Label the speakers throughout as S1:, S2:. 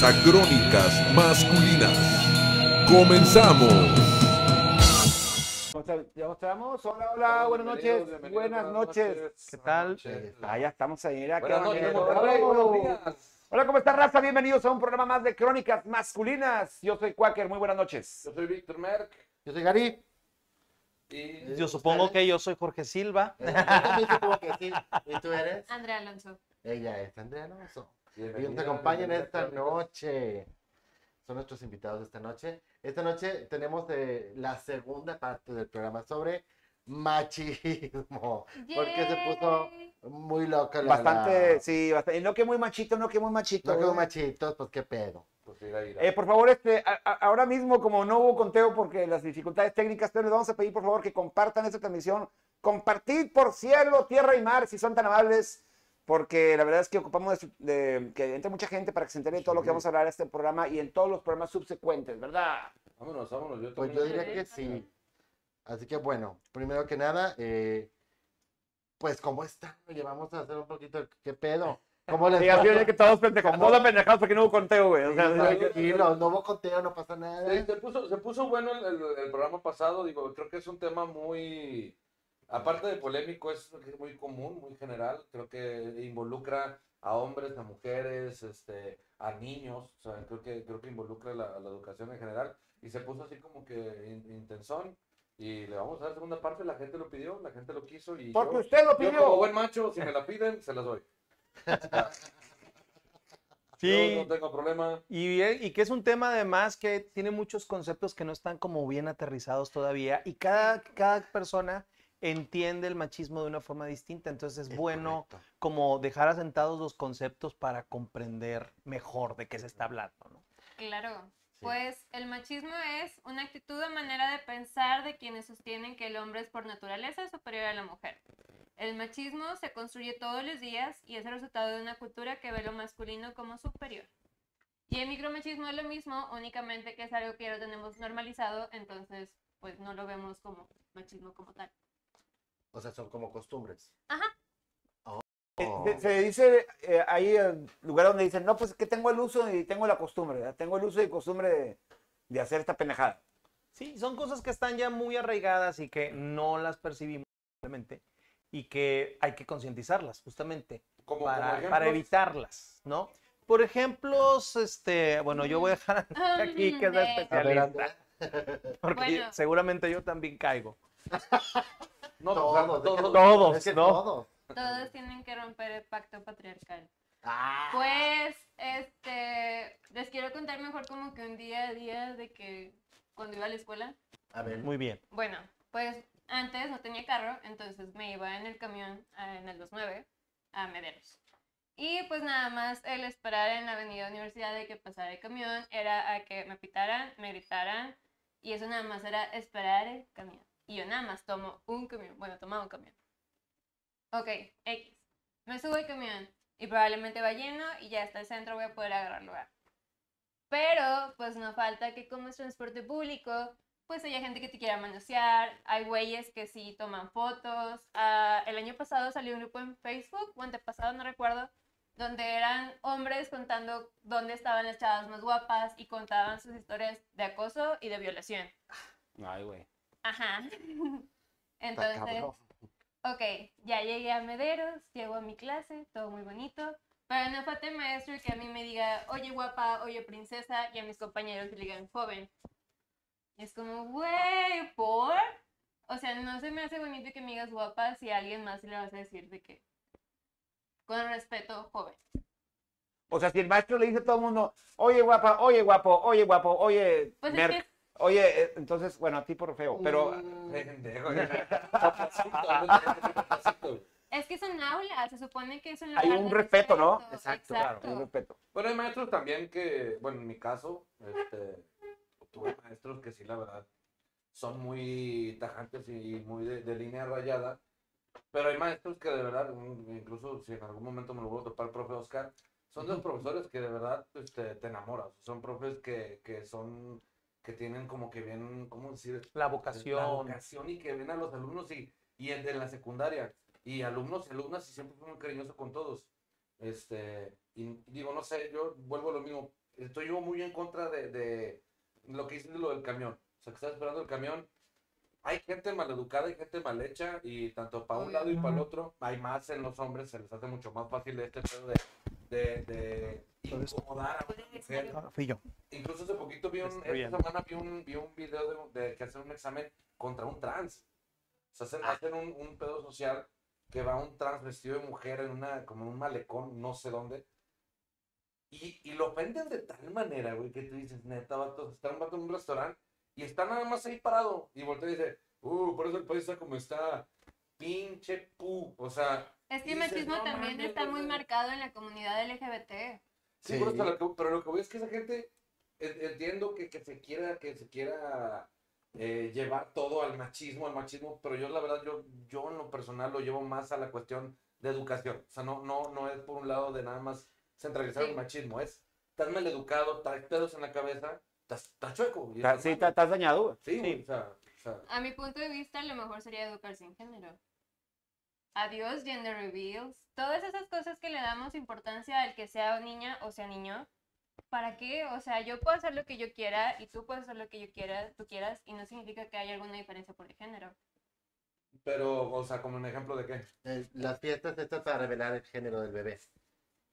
S1: Bienvenidos a Crónicas Masculinas. Comenzamos.
S2: ¿Ya mostramos? Hola, hola, buenas noches. Buenas noches.
S3: ¿Qué tal?
S2: Ah, ya estamos ahí. mira, qué. Hola, ¿cómo está raza? Bienvenidos a un programa más de Crónicas Masculinas. Yo soy Quaker, muy buenas noches.
S4: Yo soy Víctor Merck
S5: Yo soy Gary.
S4: y
S3: Yo supongo que yo soy Jorge Silva.
S5: Eh, yo también supongo que sí. ¿Y tú eres?
S6: Andrea Alonso.
S5: Ella es Andrea Alonso. Y
S4: Bienvenida,
S5: nos acompañan
S4: bienvenida,
S5: esta
S4: Crónicas.
S5: noche. Son nuestros invitados de esta noche. Esta noche tenemos eh, la segunda parte del programa sobre machismo. Porque se puso muy loca la...
S2: Bastante,
S5: la-
S2: sí, bastante. No que muy machito, no que muy machito.
S5: No quedó
S2: ¿eh?
S5: machitos, pues qué pedo.
S4: Pues.
S2: Eh, por favor, este, a- a- ahora mismo, como no hubo conteo porque las dificultades técnicas, pero les vamos a pedir, por favor, que compartan esta transmisión. Compartid por cielo, tierra y mar, si son tan amables, porque la verdad es que ocupamos de, de- que entre mucha gente para que se entere de todo lo que vamos a hablar en este programa y en todos los programas subsecuentes, ¿verdad?
S4: Vámonos, vámonos. Yo
S5: Pues yo diría que sí. Así que bueno, primero que nada, eh, pues ¿cómo están? Oye, vamos a hacer un poquito, ¿qué pedo? ¿Cómo les
S2: así es que todos pendejos, todos pendejados porque no hubo conteo, güey. o sea,
S5: Sí,
S2: o sea,
S5: tranquilo, no hubo conteo, no pasa nada.
S4: Sí, se puso, se puso bueno el, el- el programa pasado, digo, creo que es un tema muy, aparte de polémico, es muy común, muy general, creo que involucra a hombres, a mujeres, este, a niños, o sea, creo que, creo que involucra la, la educación en general, y se puso así como que in- intensón, y le vamos a dar segunda parte, la gente lo pidió, la gente lo quiso, y
S2: Porque
S4: yo,
S2: usted lo
S4: yo como
S2: pidió.
S4: buen macho, si me la piden, se las doy.
S3: Sí.
S4: Yo no tengo problema.
S3: Y, y que es un tema además que tiene muchos conceptos que no están como bien aterrizados todavía y cada, cada persona entiende el machismo de una forma distinta. Entonces es bueno
S5: correcto.
S3: como dejar asentados los conceptos para comprender mejor de qué se está hablando. ¿no?
S6: Claro.
S5: Sí.
S6: Pues el machismo es una actitud o manera de pensar de quienes sostienen que el hombre es por naturaleza superior a la mujer. El machismo se construye todos los días y es el resultado de una cultura que ve lo masculino como superior. Y el micromachismo es lo mismo, únicamente que es algo que ya lo tenemos normalizado, entonces pues no lo vemos como machismo como tal.
S5: O sea, son como costumbres.
S6: Ajá.
S5: Oh.
S2: Se, se dice eh, ahí el lugar donde dicen, no, pues es que tengo el uso y tengo la costumbre, ¿verdad? tengo el uso y costumbre de, de hacer esta pendejada.
S3: Sí, son cosas que están ya muy arraigadas y que no las percibimos simplemente y que hay que concientizarlas justamente
S4: Como, como
S3: para,
S4: ejemplos,
S3: para evitarlas, ¿no? Por ejemplo, este, bueno, yo voy a dejar a aquí que es la
S5: ver,
S3: especialista, porque
S6: Bueno.
S3: seguramente yo también caigo.
S4: No,
S5: Todos,
S4: todos,
S3: Todos,
S5: es que
S3: ¿no?
S5: todos.
S6: Todos tienen que romper el pacto patriarcal.
S5: Ah,
S6: Pues, este, les quiero contar mejor como que un día a día de que cuando iba a la escuela,
S5: a ver.
S3: Muy bien.
S6: bueno, pues antes no tenía carro, entonces me iba en el camión en el 29 a Mederos. Y pues nada más el esperar en la avenida Universidad de que pasara el camión era a que me pitaran, me gritaran y eso nada más era esperar el camión. Y yo nada más tomo un camión, bueno, tomaba un camión. Ok, X. Me subo al camión y probablemente va lleno y ya hasta el centro voy a poder agarrar lugar. Pero pues no falta que como es transporte público, pues haya gente que te quiera manosear, hay güeyes que sí toman fotos. Ah, el año pasado salió un grupo en Facebook, o antepasado, no recuerdo, donde eran hombres contando dónde estaban las chavas más guapas y contaban sus historias de acoso y de violación.
S2: Ay, güey.
S6: Ajá. Entonces, ok, ya llegué a Mederos, llego a mi clase, todo muy bonito. Pero no falta el maestro que a mí me diga, oye guapa, oye princesa, y a mis compañeros le digan joven. Es como, güey, ¿por? O sea, no se me hace bonito que me digas guapa si a alguien más le vas a decir de que. Con respeto, joven.
S2: O sea, si el maestro le dice a todo el mundo, oye guapa, oye guapo, oye guapo, oye,
S6: Pues es
S2: merc",
S6: que-
S2: oye, eh, entonces, bueno, a ti por feo, pero
S5: Mm.
S6: Es que son aulas, se supone que es un
S2: Hay
S6: lugar
S2: un
S6: de
S2: respeto, ¿no?
S5: Exacto,
S6: Exacto.
S2: con respeto.
S4: Bueno, hay maestros también que, bueno, en mi caso, este, tuve maestros que sí, la verdad, son muy tajantes y muy de, de línea rayada. Pero hay maestros que de verdad, incluso si en algún momento me lo vuelvo a topar, profe Oscar, son de los profesores que de verdad este, te enamoras. Son profes que, que son, que tienen como que bien, ¿cómo decir?
S3: La
S4: La
S3: vocación.
S4: vocación y que ven a los alumnos y, y el de la secundaria. Y alumnos y alumnas y siempre fui muy cariñoso con todos. Este, y digo, no sé, yo vuelvo a lo mismo. Estoy yo muy en contra de, de lo que dices de lo del camión. O sea, que estás esperando el camión. Hay gente maleducada y gente mal hecha. Y tanto para un lado y para el otro, hay más en los hombres. Se les hace mucho más fácil este pedo de, de, de incomodar a una mujer.
S3: Ah, Fui yo.
S4: Incluso hace poquito vi un, esta semana vi un, vi un video de, de que hacen un examen contra un trans. O sea, hacen, hacen un, un pedo social que va un trans vestido de mujer en una, como en un malecón, no sé dónde. Y, y lo ofenden de tal manera, güey, que tú dices, neta, vato, está un vato en un restaurante y está nada más ahí parado. Y voltea y dice, uh, por eso el país está como está, pinche pu. O sea,
S6: Es que el
S4: Dices,
S6: machismo
S4: "No
S6: también
S4: mames,
S6: está muy
S4: sea".
S6: marcado en la comunidad LGBT.
S4: Sí,
S5: Sí.
S4: pero, hasta lo que, pero lo que voy es que esa gente, en- entiendo que, que se quiera, que se quiera eh, llevar todo al machismo, al machismo, pero yo la verdad, yo, yo en lo personal lo llevo más a la cuestión de educación. O sea, no, no, no es por un lado de nada más centralizar
S6: Sí.
S4: el machismo, es, estás mal educado, traes pedos en la cabeza, estás, estás chueco. estás
S2: Sí, estás dañado.
S4: Sí, güey, o sea, o sea,
S6: A mi punto de vista, lo mejor sería educar sin género. Adiós, gender reveals. Todas esas cosas que le damos importancia al que sea niña o sea niño. ¿Para qué? O sea, yo puedo hacer lo que yo quiera y tú puedes hacer lo que yo quiera, tú quieras, y no significa que haya alguna diferencia por el género.
S4: pero, o sea, como un ejemplo de qué.
S5: las fiestas estas para revelar el género del bebé.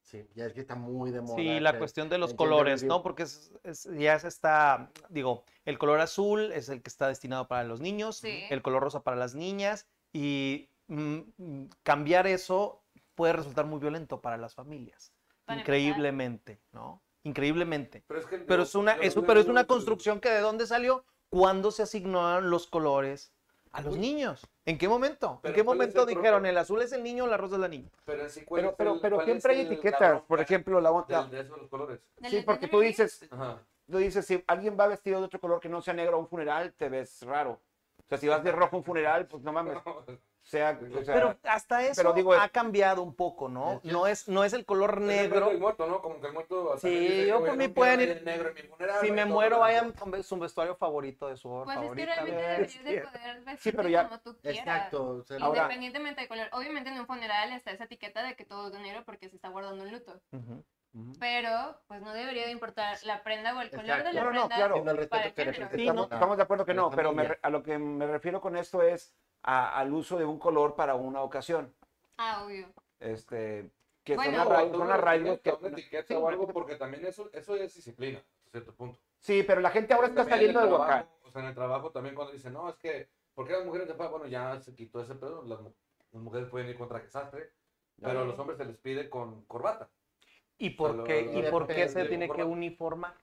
S5: Sí, ya es que está muy de moda.
S3: Sí, la cuestión de los colores. ¿no? Porque es- es- ya se está, digo, el color azul es el que está destinado para los niños,
S6: Sí.
S3: el color rosa para las niñas, y mm, cambiar eso puede resultar muy violento para las familias.
S6: Para
S3: Increíblemente, ¿no? Increíblemente.
S4: Pero es, que,
S3: Pero es una, es, pero es una construcción que de dónde salió, cuándo se asignaron los colores a los niños. ¿En qué momento? ¿En qué
S4: ¿cuál es
S3: momento
S4: el
S3: dijeron el azul es el niño, la rosa es la niña?
S4: Pero, en sí, ¿cuál
S2: Pero, pero,
S4: el-
S2: pero
S4: cuál
S2: siempre hay
S4: el-
S2: etiquetas. Por ejemplo, la,
S4: del- de esos los colores.
S6: ¿Del
S2: Sí, porque tú dices,
S4: Ajá.
S2: tú dices, si alguien va vestido de otro color que no sea negro a un funeral, te ves raro. O sea, si vas de rojo a un funeral, pues no mames. Sea, o sea,
S3: Pero hasta eso
S2: pero digo,
S3: ha cambiado un poco, ¿no? No es, no es el color
S4: el
S3: negro.
S4: del muerto, ¿no? Como que el muerto.
S3: Sí,
S4: dice,
S3: yo
S4: "Güey,
S3: por
S4: no
S3: mí pueden ir-
S4: el negro en mi funeral,
S3: Si me
S4: todo
S3: muero,
S4: blanco".
S3: vayan con su vestuario favorito de su obra
S6: Pues es que
S3: favorita.
S6: realmente
S3: ¿no?
S6: deberías
S3: Sí.
S6: de poder vestirte
S2: Sí, pero ya-
S6: como tú quieras.
S5: Exacto. o sea,
S2: Ahora-
S6: Independientemente del color. Obviamente en un funeral está esa etiqueta de que todo es de negro porque se está guardando un luto.
S3: Ujú.
S6: Pero, pues no debería de importar la prenda o el color
S5: Exacto.
S6: de la
S2: No, no, no,
S6: prenda
S2: claro.
S5: el respeto
S6: para el
S5: que le
S6: género.
S5: presenta
S2: estamos, estamos de acuerdo que no, pero me a lo que me refiero con esto es a- al uso de un color para una ocasión.
S6: Ah, obvio.
S2: Este, que
S6: Bueno,
S2: son, arra- son arraigos que...
S4: una etiqueta
S2: Sí,
S4: o algo, porque también eso, eso es disciplina, a cierto punto.
S2: Sí, pero la gente ahora está saliendo
S4: en
S2: de
S4: el
S2: Huacán.
S4: O sea, en el trabajo también cuando dicen, no, es que, ¿por qué las mujeres de? Bueno, ya se quitó ese pedo, las, las mujeres pueden ir con traje sastre, pero a los hombres se les pide con corbata,
S3: ¿Y por
S4: Lo-
S3: qué,
S4: lo-
S3: y
S5: lo-
S3: por qué se tiene que uniformar?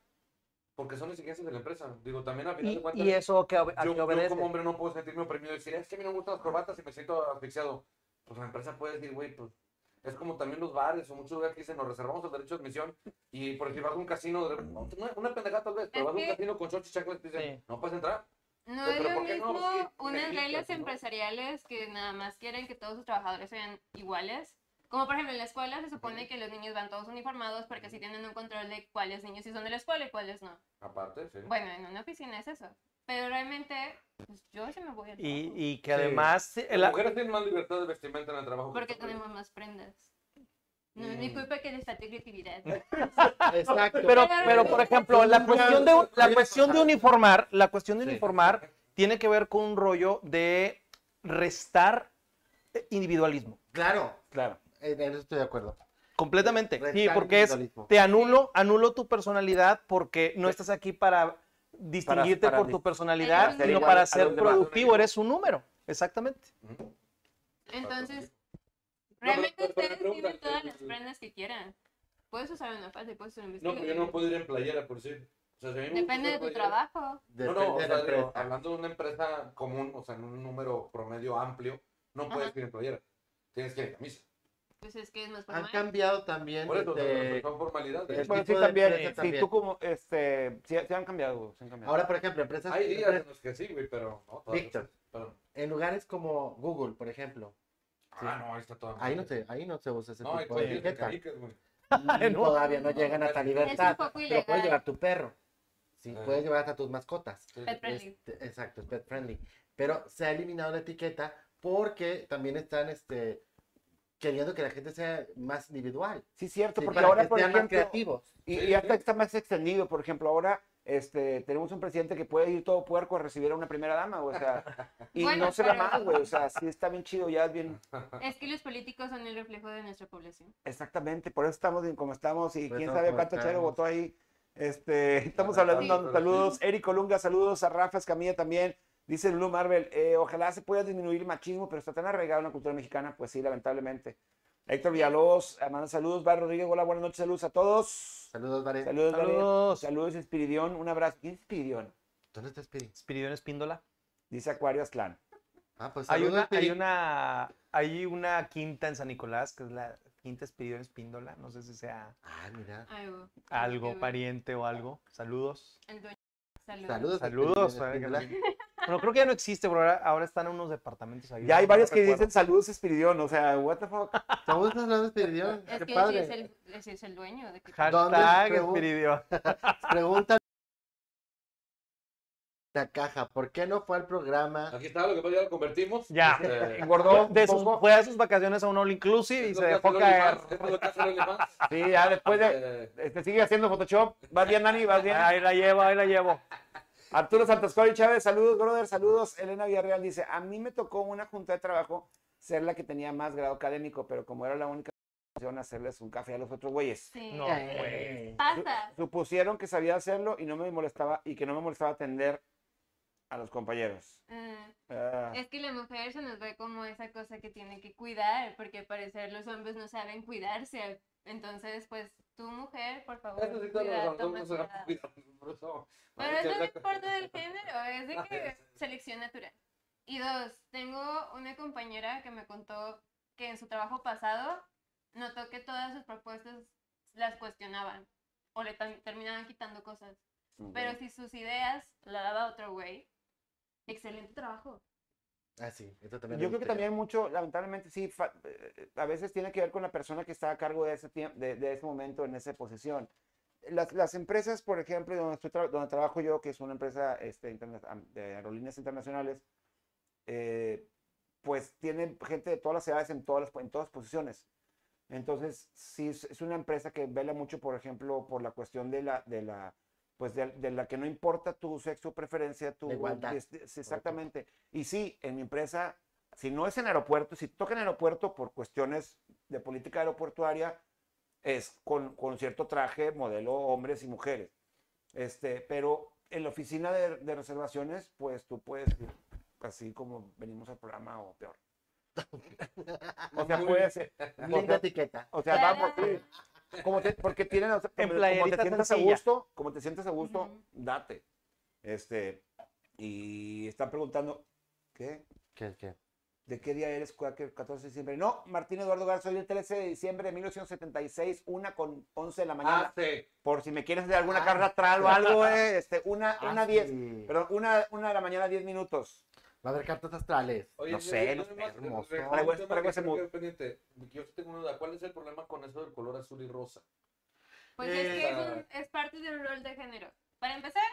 S4: Porque son exigencias de la empresa. Digo, también a final
S3: Y,
S4: de cuentas,
S3: y eso que, ob- a
S4: yo, yo como hombre no puedo sentirme oprimido y decir, es que a mí no me gustan las corbatas y me siento asfixiado. Pues la empresa puede decir, güey, pues es como también los bares o muchos lugares que dicen, nos reservamos el derecho de admisión y por si vas a un casino, de- no, una, una pendejada tal vez, pero
S6: Es
S4: vas a un
S6: que-
S4: casino con shorts y chanclas y dicen,
S3: Sí.
S4: no puedes entrar.
S6: No
S4: Pero,
S6: es
S4: ¿pero
S6: lo
S4: no?
S6: mismo
S4: sí
S6: unas reglas
S4: ¿no?
S6: empresariales que nada más quieren que todos sus trabajadores sean iguales. Como por ejemplo en la escuela se supone que los niños van todos uniformados porque así tienen un control de cuáles niños sí son de la escuela y cuáles no.
S4: Aparte, sí.
S6: Bueno, en una oficina es eso. Pero realmente, pues yo sí me voy al
S3: Y,
S6: trabajo,
S3: y que
S4: Sí.
S3: además sí,
S4: Las
S3: la-
S4: mujeres tienen más libertad de vestimenta en el trabajo. que
S6: Porque tenemos más prendas. No es mi
S4: Mm.
S6: culpa que les falte creatividad.
S5: Exacto.
S3: pero, pero por ejemplo, la cuestión de, la cuestión de uniformar, la cuestión de
S5: Sí.
S3: uniformar tiene que ver con un rollo de restar eh, individualismo.
S5: Claro,
S2: Claro.
S5: En eso estoy de acuerdo.
S3: Completamente. Sí, porque es, te anulo, anulo tu personalidad porque no estás aquí para distinguirte
S2: para
S3: por tu personalidad, sino para ser productivo. Eres un número, exactamente.
S6: Entonces, realmente ustedes tienen todas las prendas que quieran. Puedes usar una falda y puedes usar un
S4: No,
S6: vestido.
S4: pero yo no puedo ir en playera, por decir. O sea, si
S6: Depende de tu trabajo.
S4: No, no, o sea, digo, hablando de una empresa común, o sea, en un número promedio amplio, no puedes
S6: Ajá.
S4: ir en playera. Tienes que ir en camisa.
S6: Pues es que es más
S5: Han cambiado también.
S4: Por eso,
S5: este,
S4: son formalidades.
S5: el
S2: Bueno, sí, también. Sí,
S5: también.
S2: tú como, este, sí, sí han cambiado, sí han cambiado.
S5: Ahora, por ejemplo, empresas.
S4: Hay días
S5: empresas-
S4: en los que sí, güey, pero no.
S5: Víctor. en lugares como Google, por ejemplo.
S4: Ah, no, ahí está todo.
S5: Ahí no se, ahí no se usa ese
S4: No,
S5: tipo de etiqueta.
S3: No.
S5: Todavía no
S4: No,
S5: llegan
S4: no,
S5: hasta
S4: es un
S5: libertad.
S6: ilegal.
S5: puedes llevar tu perro. Sí,
S4: Ah.
S5: puedes llevar hasta tus mascotas.
S6: Pet friendly.
S5: Este, exacto, es pet friendly. Pero se ha eliminado la etiqueta porque también están este, queriendo que la gente sea más individual.
S2: Sí, cierto,
S5: Sí,
S2: porque
S5: para
S2: ahora,
S5: que
S2: por
S5: sean más
S2: ejemplo,
S5: creativos.
S2: y,
S4: Sí,
S2: y hasta
S4: sí.
S2: está más extendido, por ejemplo, ahora este, tenemos un presidente que puede ir todo puerco a recibir a una primera dama, o sea, y
S6: Bueno,
S2: no se ve mal, güey, o sea, sí está bien chido, ya es bien,
S6: Es que los políticos son el reflejo de nuestra población.
S2: exactamente, por eso estamos bien como estamos, y
S5: Por
S2: quién
S5: eso
S2: sabe cuánto chero
S5: estamos.
S2: votó ahí, este, estamos hablando,
S4: Sí.
S2: saludos, Eric Olunga, saludos a Rafa Escamilla también, dice Blue Marvel, eh, ojalá se pueda disminuir el machismo, pero está tan arraigado en la cultura mexicana, pues sí, lamentablemente. Héctor Villalobos, manda saludos, Bar Rodríguez, hola, buenas noches, saludos a todos.
S5: Saludos, Vare.
S2: Saludos.
S3: Saludos.
S2: Saludos, Espiridión. Un abrazo. ¿Quién es Espiridión?
S5: ¿Dónde está Spiri?
S3: Espiridión Espíndola.
S2: Dice Acuario Aztlán.
S5: Ah, pues
S3: Hay
S5: saludos,
S3: una, hay una, hay una quinta en San Nicolás, que es la quinta Espiridión Espíndola. No sé si sea
S5: Ah, mira.
S6: Algo.
S3: algo, pariente o algo. Saludos.
S6: El dueño. Saludos.
S5: Saludos.
S3: Saludos. Bueno, creo que ya no existe, pero ahora, ahora están unos departamentos ahí.
S2: Ya hay
S3: no
S2: varios que
S3: recuerdo.
S2: dicen saludos, Espiridión. O sea, what the fuck.
S5: Estamos hablando de Espiridión.
S6: Es
S5: Qué
S6: que
S5: padre.
S6: es, el, ese es el dueño. De que...
S5: ¿Dónde
S3: Hashtag Espiridión.
S5: Pregunta la caja, ¿por qué no fue al programa?
S4: Aquí está, lo que pasa, ya lo convertimos.
S3: Ya.
S4: Este,
S2: Engordó
S3: De sus, fue a sus vacaciones a un all inclusive y
S4: es
S3: se dejó caer.
S2: Sí, ya después de.
S4: Eh,
S2: Este, sigue haciendo Photoshop. ¿Vas bien, Nani? ¿Vas bien?
S3: Ahí la llevo, ahí la llevo.
S2: Arturo Santascori Chávez, saludos, brother, saludos. Elena Villarreal dice: A mí me tocó una junta de trabajo ser la que tenía más grado académico, pero como era la única opción, hacerles un café a los otros güeyes.
S6: Sí.
S3: No, güey.
S6: Pasa.
S2: Supusieron que sabía hacerlo y no me molestaba y que no me molestaba atender a los compañeros.
S6: Mm,
S2: Ah.
S6: Es que la mujer se nos ve como esa cosa que tiene que cuidar, porque al parecer los hombres no saben cuidarse. Entonces, pues, tu mujer, por favor,
S4: Eso sí, todos
S6: cuida,
S4: los
S6: toma cuidado.
S4: eso.
S6: Pero eso no importa del género, es de
S4: Ah,
S6: que selección natural. Y dos, tengo una compañera que me contó que en su trabajo pasado notó que todas sus propuestas las cuestionaban o le terminaban quitando cosas. Pero si sus ideas la daba otro güey, excelente trabajo.
S5: Ah, sí, también.
S2: Yo creo que también mucho, lamentablemente, sí, eh, a veces tiene que ver con la persona que está a cargo de ese tiempo, de, de ese momento, en esa posición. Las, las empresas, por ejemplo, donde, estoy tra- donde trabajo yo, que es una empresa este, de aerolíneas internacionales, eh, pues tienen gente de todas las edades en todas las, en todas posiciones. Entonces, sí, es, es una empresa que vela mucho, por ejemplo, por la cuestión de la, de la, pues de, de la que no importa tu sexo, preferencia, tu...
S5: La igualdad.
S2: sí, exactamente. Y sí, en mi empresa, si no es en aeropuerto, si toca en aeropuerto por cuestiones de política aeroportuaria, es con, con cierto traje, modelo hombres y mujeres. Este, pero en la oficina de, de reservaciones, pues tú puedes ir así como venimos al programa o peor. O sea, puede ser. o
S5: Linda
S2: sea,
S5: etiqueta.
S2: o sea, va por ti. Como te- porque tienen, o sea,
S3: En
S2: como, te sientas a
S3: sencilla.
S2: gusto, como te sientes a gusto,
S6: Ujú.
S2: date. Este, y están preguntando, ¿qué?
S5: ¿Qué, qué?
S2: ¿De qué día eres, Quaker? 14 de diciembre. No, Martín Eduardo Garza, soy el 13 de diciembre de 1976, una con 11 de la mañana.
S4: Ah, sí.
S2: Por si me quieres hacer alguna
S5: Ah.
S2: carga astral o algo, eh, este, una,
S5: Ah,
S2: una 10.
S5: sí.
S2: Perdón, una, una de la mañana, 10 minutos.
S5: Va a haber cartas astrales.
S4: Oye,
S2: No sé, no sé, hermoso.
S4: eh,
S2: Traigo ese- traigo mood.
S4: Yo sí tengo una duda. ¿Cuál es el problema con eso del color azul y rosa?
S6: Pues es que es,
S4: Eh,
S6: un- es parte de un rol de género. Para empezar,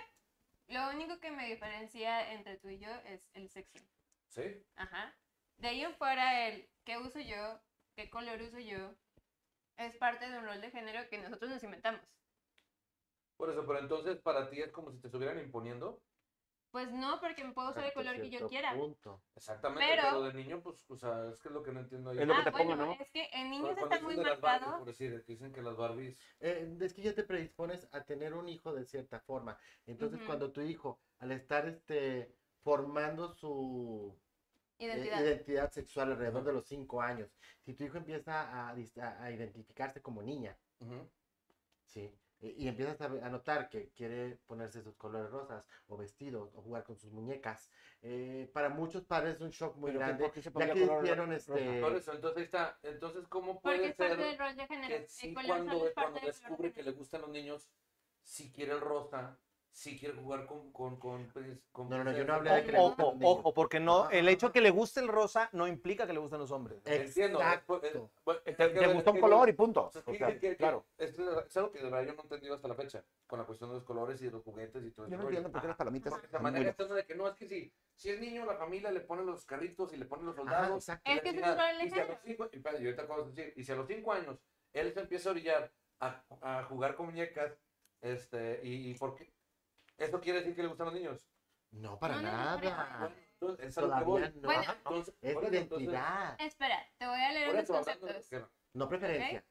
S6: lo único que me diferencia entre tú y yo es el sexo.
S4: ¿Sí?
S6: Ajá. De ahí en fuera, el qué uso yo, qué color uso yo, es parte de un rol de género que nosotros nos inventamos.
S4: Por eso, pero entonces para ti es como si te estuvieran imponiendo.
S6: Pues no, porque me puedo usar el color que yo quiera.
S5: punto.
S4: Exactamente,
S6: Pero-
S4: pero, de niño, pues, o sea, es que es lo que no entiendo ahí.
S2: Es lo que
S6: Ah,
S2: te
S6: bueno,
S2: pongan, ¿no?
S6: es que en niños está muy marcado.
S4: por decir, que dicen que las Barbies...
S5: Eh, es que ya te predispones a tener un hijo de cierta forma. Entonces, cuando tu hijo, al estar este, formando su eh,
S6: Identidad.
S5: sexual alrededor de los cinco años, si tu hijo empieza a, dis- a- a identificarse como niña. ¿sí? E- Y empiezas a, notar que quiere ponerse sus colores rosas o vestidos o jugar con sus muñecas. eh, para muchos padres es un shock muy
S2: Pero que,
S5: grande.
S2: ¿por qué se
S5: Ya que hicieron
S2: rosa?
S5: este...
S4: Por eso, entonces ahí está. Entonces, ¿cómo
S6: Porque
S4: puede
S6: es parte
S4: ser
S6: del rol de género.
S4: que sí cuando,
S6: es parte
S4: cuando descubre que le gustan los niños, si quiere el rosa, si quiere jugar con... con, con, con
S5: No, no, no, yo no hablé de que le
S3: Ojo, ojo, porque no, el hecho de que le guste el rosa no implica que le gusten los hombres.
S4: Entiendo. es por- es-
S5: Exacto.
S4: bueno,
S2: Te, gustó un color y punto. claro.
S4: Es, algo que de verdad yo no he entendido hasta la fecha, con la cuestión de los colores y de los juguetes y todo
S2: Yo
S4: ese
S2: no entiendo por qué las palomitas muy
S4: maneja esto de que no, es que si, si es niño, la familia le pone los carritos y le pone los soldados.
S6: Es
S4: la
S6: que el
S4: y si a los cinco, yo años él se empieza a orillar a, a jugar con muñecas, este, y, y por qué, ¿eso quiere decir que le gustan los niños?
S5: No, para
S6: No, no, no,
S5: nada.
S4: Entonces, es a lo que voy.
S5: Todavía no.
S6: Bueno,
S4: Entonces,
S5: es
S4: entonces,
S5: identidad,
S6: Espera, te voy a leer
S4: eso, hablando de-
S6: conceptos.
S5: no preferencia.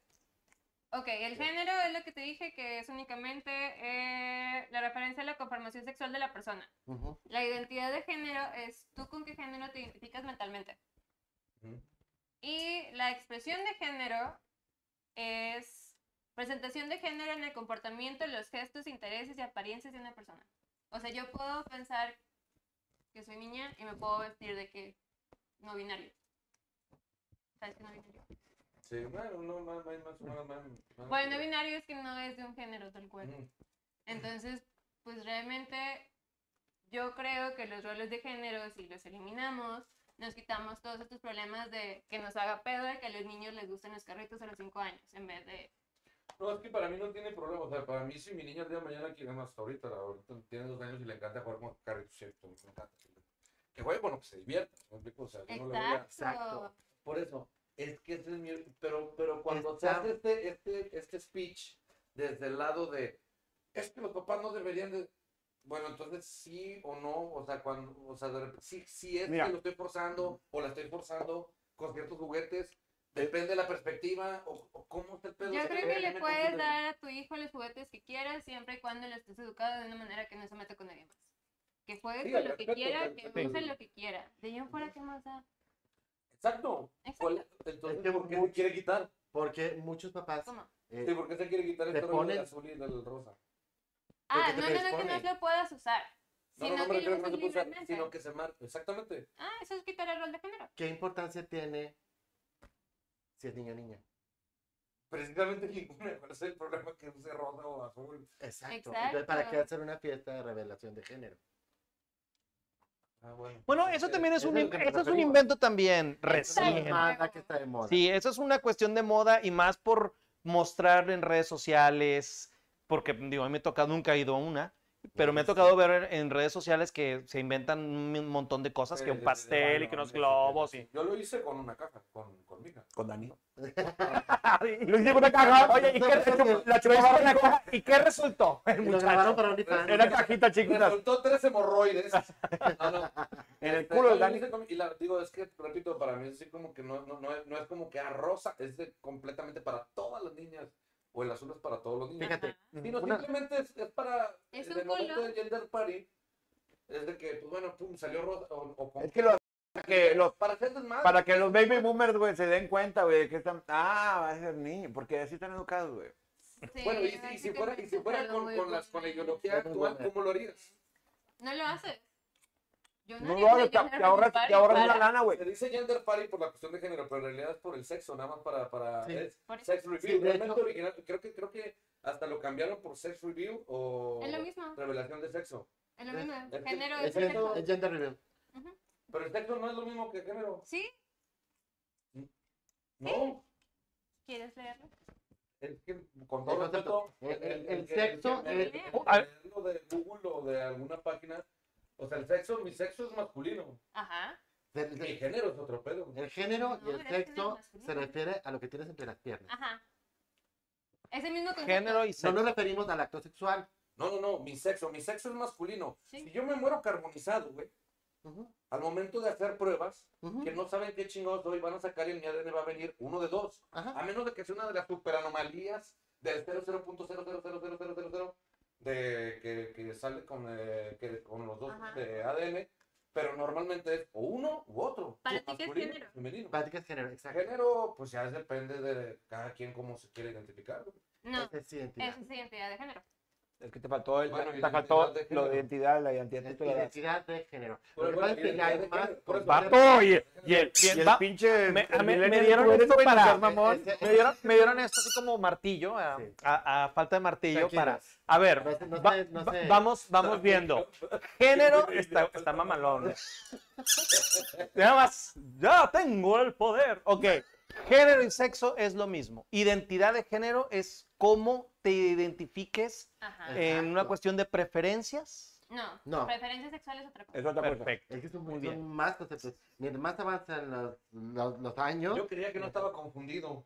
S6: Ok, el género es lo que te dije que es únicamente eh, la referencia a la conformación sexual de la persona. La identidad de género es tú con qué género te identificas mentalmente.
S4: Ujú.
S6: Y la expresión de género es presentación de género en el comportamiento, los gestos, intereses y apariencias de una persona. O sea, yo puedo pensar que soy niña y me puedo vestir de que no binario. ¿Sabes qué no binario?
S4: Sí, bueno, no, más, más, más más- más-
S6: Bueno, no binario es que no es de un género tal cual.
S4: Ujú.
S6: Entonces, pues realmente yo creo que los roles de género, si los eliminamos, nos quitamos todos estos problemas de que nos haga pedo de que a los niños les gusten los carritos a los 5 años, en vez de...
S4: No, es que para mí no tiene problema. O sea, para mí, si mi niña el día de mañana quiere más ahorita, ahorita tiene dos años y le encanta jugar con carritos, cierto, me encanta. Que juegue, bueno, que se divierta. ¿me explico? O sea, yo no le voy a-
S6: Exacto.
S4: Por eso, es que ese es mi. Pero, pero cuando se
S5: Está-
S4: hace este, este, este speech desde el lado de. Es que los papás no deberían de. Bueno, entonces sí o no, o sea, cuando, o sea, de sí, sí es
S2: Mira.
S4: que lo estoy forzando o la estoy forzando con ciertos juguetes, depende de la perspectiva o, o cómo está el pedo.
S6: Yo creo que le puedes dar a tu hijo los juguetes que quieras siempre y cuando lo estés educado de una manera que no se meta con nadie más. Que juegue
S4: Sí,
S6: con lo que quiera, que use lo que quiera. De ahí en fuera, ¿qué más da?
S4: Exacto.
S6: Exacto.
S4: ¿Cuál- Entonces,
S5: Es que
S4: ¿por qué se quiere quitar?
S5: Porque muchos papás
S6: ¿Cómo?
S5: eh,
S4: Sí, ¿por qué se quiere quitar este rollo del
S5: ponen-
S4: azul y del rosa?
S6: Ah, no, no, no, que no lo puedas usar.
S4: No,
S6: Sino
S4: no, no
S6: que
S4: que no se puede usar, sino que se marca. Exactamente.
S6: Ah, eso es quitar el rol de género.
S5: ¿qué importancia tiene si es niño o niña?
S4: Precisamente ninguna. ¿Cuál es el problema que use rosa o azul?
S5: Exacto.
S6: Exacto.
S5: Entonces, ¿para qué hacer una fiesta de revelación de género?
S4: Ah, bueno.
S3: Bueno, eso también es un,
S5: es nos
S3: eso es un invento también
S5: Esa es
S3: recién.
S5: la moda que está de moda.
S3: Sí, eso es una cuestión de moda y más por mostrar en redes sociales, porque digo, a mí me toca, nunca he ido a una, pero me ha tocado ver en redes sociales que se inventan un montón de cosas, que
S4: de-
S3: un
S4: de
S3: pastel y que unos
S4: de-
S3: globos y...
S4: Yo lo hice con una caja, con, con mi hija.
S2: Con Dani. Lo hice con una caja.
S3: Oye, ¿y qué,
S5: resultó?
S3: la chupaba en la caja, ¿y qué resultó? El muchacho.
S5: para.
S2: Era cajita chiquita.
S4: Resultó tres hemorroides. No, no.
S2: En el
S4: Este,
S2: culo
S4: yo
S2: de
S4: lo
S2: Dani.
S4: con- Y la, digo, es que, repito, para mí es así como que no, no, no, es, no es como que a rosa, es de- completamente para todas las niñas. O el azul es para todos los niños.
S5: Fíjate,
S6: Ajá.
S4: Sino
S5: Una-
S4: simplemente es, es para
S6: Es
S4: el momento
S6: color.
S4: del gender party. Es de que, pues bueno, pum, salió rosa. O, o con-
S2: Es que los, que los,
S4: para
S2: para que los baby boomers, güey, se den cuenta, güey, de que están. Ah, va a ser niño, porque así están educados, güey.
S6: Sí,
S4: Bueno, y, si- y si fuera, y si fuera con, con, las, con la ideología actual. ¿cómo lo harías?
S6: No lo haces. Yo
S2: No hagas,
S6: una
S2: te, te ahorras, te ahorras una
S6: para-
S2: lana, güey.
S4: Se dice gender party por la cuestión de género, pero en realidad es por el sexo, nada más para, para
S5: Sí.
S4: es sex reveal.
S5: Sí,
S4: Realmente
S5: hecho-
S4: original, creo que, creo que hasta lo cambiaron por sex reveal o
S6: Es lo mismo.
S4: revelación de sexo.
S6: Es lo mismo.
S4: es
S6: Género
S5: Es,
S6: es sexo.
S5: es gender reveal.
S4: Pero el sexo no es lo mismo que género.
S6: ¿Sí?
S4: No.
S6: ¿Quieres leerlo?
S4: Es que, con todo
S5: El
S4: respeto.
S5: El- el- el sexo
S4: leerlo de Google o de alguna página. O sea, el sexo, mi sexo es masculino.
S6: Ajá.
S5: El,
S4: Mi género es otro pedo.
S5: el género y
S6: No,
S5: el sexo se refiere a lo que tienes entre las piernas.
S6: Ajá. Ese mismo concepto.
S3: Género y
S5: No
S3: sexo.
S5: nos referimos al acto sexual.
S4: No, no, no, mi sexo, mi sexo es masculino.
S6: Sí.
S4: Si yo me muero carbonizado, güey,
S5: Ujú,
S4: al momento de hacer pruebas, que no saben qué chingados soy, van a sacar y en mi ADN va a venir uno de dos.
S5: Ajá.
S4: A menos de que sea una de las superanomalías del 00.0000000 de que, que sale con, eh, que, con los dos
S6: Ajá.
S4: de ADN, pero normalmente es o uno u otro.
S6: ¿Para ti qué es
S4: masculino,
S6: género?
S4: femenino.
S5: Para ti, ¿qué es género? Exacto.
S4: Género, pues ya depende de cada quien cómo se quiere identificar.
S6: No,
S5: Esa es identidad.
S6: esa es identidad de género.
S2: Es que te faltó, el,
S4: Bueno,
S2: te
S4: identidad
S2: faltó
S4: de
S2: lo de identidad, la identidad. La das.
S5: identidad de género.
S4: Por-
S5: Lo que pasa es que ya
S4: identidad
S5: hay
S4: de
S5: más.
S2: Vato, y, y el, y el pinche.
S3: me-
S2: el
S3: a- me- me dieron esto
S2: bueno,
S3: para-
S2: mamón.
S3: Me dieron, me dieron esto así como martillo, a,
S5: Sí.
S3: a- a falta de martillo para... A ver,
S5: No no
S3: va-
S5: no se-
S3: vamos, vamos viendo. Género está, está mamalón. Ya más, ya tengo el poder. Ok, género y sexo es lo mismo. Identidad de género es cómo te identifiques
S6: Ajá.
S3: En una cuestión de preferencias.
S6: No,
S5: No.
S6: preferencia sexual es otra cosa.
S2: Es otra cosa.
S3: Perfecto.
S5: Es que son,
S3: Muy
S5: son
S3: bien.
S5: más conceptos. Mientras más avanzan los, los, los años,
S4: Yo creía que no estaba confundido.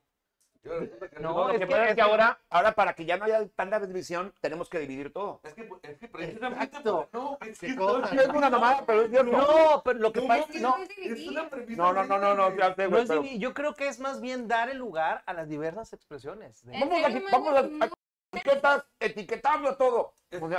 S2: No,
S4: no.
S2: lo que pasa es que ahora, ahora para que ya no haya tanta división, tenemos que dividir todo.
S4: Es que, es que precisamente.
S5: Exacto.
S4: No, es que.
S2: Sí, es una mamada, pero es cierto.
S3: No, pero lo que
S4: No,
S3: pasa... No,
S6: es
S4: una premisa.
S2: No, no, no, no, no, ya sé,
S3: no
S2: güey, pero-
S3: yo creo que es más bien dar el lugar a las diversas expresiones.
S2: Vamos a, vamos a,
S6: no-
S2: a etiquetas, etiquetando todo.
S6: No, no,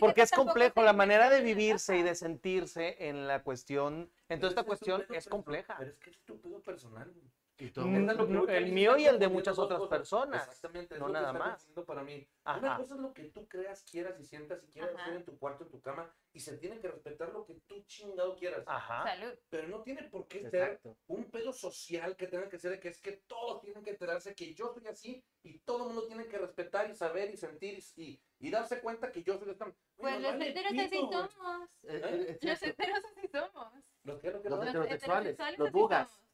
S3: Porque es complejo, la manera de vivirse y de sentirse en la cuestión, en toda esta cuestión es compleja.
S4: Pero es que es tu pedo personal, güey.
S3: Mm, no, el
S4: gente
S3: mío y el de muchas otras
S4: cosas.
S3: personas,
S4: Exactamente,
S3: no nada más.
S4: para mí.
S3: Ajá.
S4: Una cosa es lo que tú creas, quieras y sientas y quieras
S6: Ajá.
S4: hacer en tu cuarto, en tu cama, y se tiene que respetar lo que tú chingado quieras.
S3: Ajá.
S6: Salud.
S4: Pero no tiene por qué ser un pedo social que tenga que ser de que es que todos tienen que enterarse que yo soy así y todo el mundo tiene que respetar y saber y sentir y, darse cuenta que yo soy de esta.
S6: Pues los
S4: vale
S6: heteros
S4: pito,
S6: así somos.
S5: Eh, eh,
S6: Los heteros así somos.
S4: Los
S5: heterosexuales, los bugas.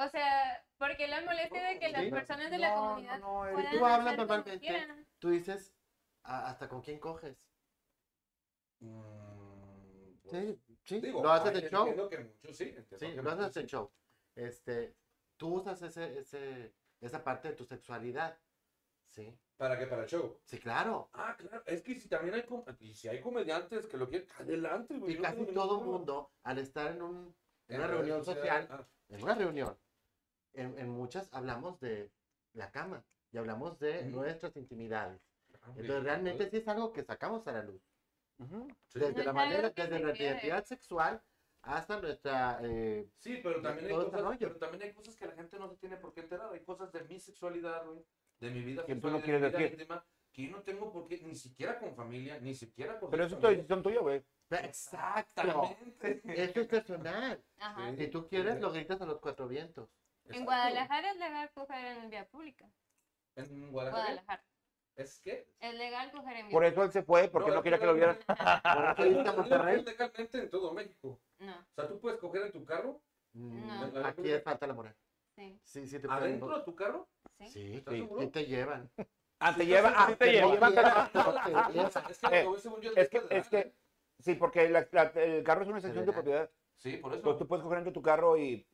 S6: O sea, porque la molestia de que las
S5: Sí.
S6: personas de la
S2: No, no,
S6: comunidad
S2: no, Eric,
S6: puedan
S5: tú hablas normalmente. Tú dices, "Ah, ¿hasta con quién coges?
S4: Mm, pues,
S5: Sí, sí.
S4: digo,
S5: lo haces de show.
S4: entiendo que muchos sí.
S5: Sí,
S4: que
S5: lo haces de show. Este, tú usas ese, ese, esa parte de tu sexualidad. Sí.
S4: ¿Para qué? Para el show.
S5: Sí, claro.
S4: Ah, claro. Es que si también hay, com- y si hay comediantes que lo quieren, adelante, güey.
S5: Y
S4: no
S5: casi todo el mundo, al estar en, un, en
S4: En
S5: una reunión social,
S4: ah,
S5: en una reunión, en, en muchas hablamos de la cama y hablamos de nuestras intimidades.
S4: ah,
S5: Entonces,
S4: bien.
S5: realmente sí es algo que sacamos a la luz.
S4: Sí.
S5: Desde
S6: No
S5: la manera, desde nuestra identidad sexual hasta nuestra... eh,
S4: Sí, pero también, hay cosas, pero también hay cosas que la gente no se tiene por qué enterar. Hay cosas de mi sexualidad, güey, de mi vida sexual,
S2: no
S4: de
S2: quieres
S4: mi vida íntima, que yo no tengo por qué, ni siquiera con familia, ni siquiera con...
S2: pero eso es decisión tuya, güey.
S4: Exactamente.
S5: Esto es personal.
S6: Ajá.
S4: Sí.
S5: Si tú quieres, lo gritas a los cuatro vientos.
S6: En. Guadalajara es legal coger en vía pública.
S4: En Guadalajara.
S6: Guadalajara.
S4: ¿Es qué?
S6: Es legal coger en vía
S2: Por eso él se fue, porque no, quería que lo vieran.
S5: Monterrey.
S4: legalmente en todo México.
S6: No,
S4: O sea, tú puedes coger en tu carro, No.
S5: Aquí es falta la moral.
S6: sí,
S5: Sí, sí te
S4: adentro de tu carro.
S6: sí.
S5: Sí,
S4: ¿Estás
S5: sí,
S4: seguro?
S5: sí te llevan.
S2: Ah, te lleva, ah, te lleva.
S5: llevan, llevan.
S4: es que lo que según yo
S2: Es que, es que, sí, porque la- la- el carro es una sección de propiedad.
S4: Sí, por eso.
S2: Entonces tú puedes coger entre tu carro y...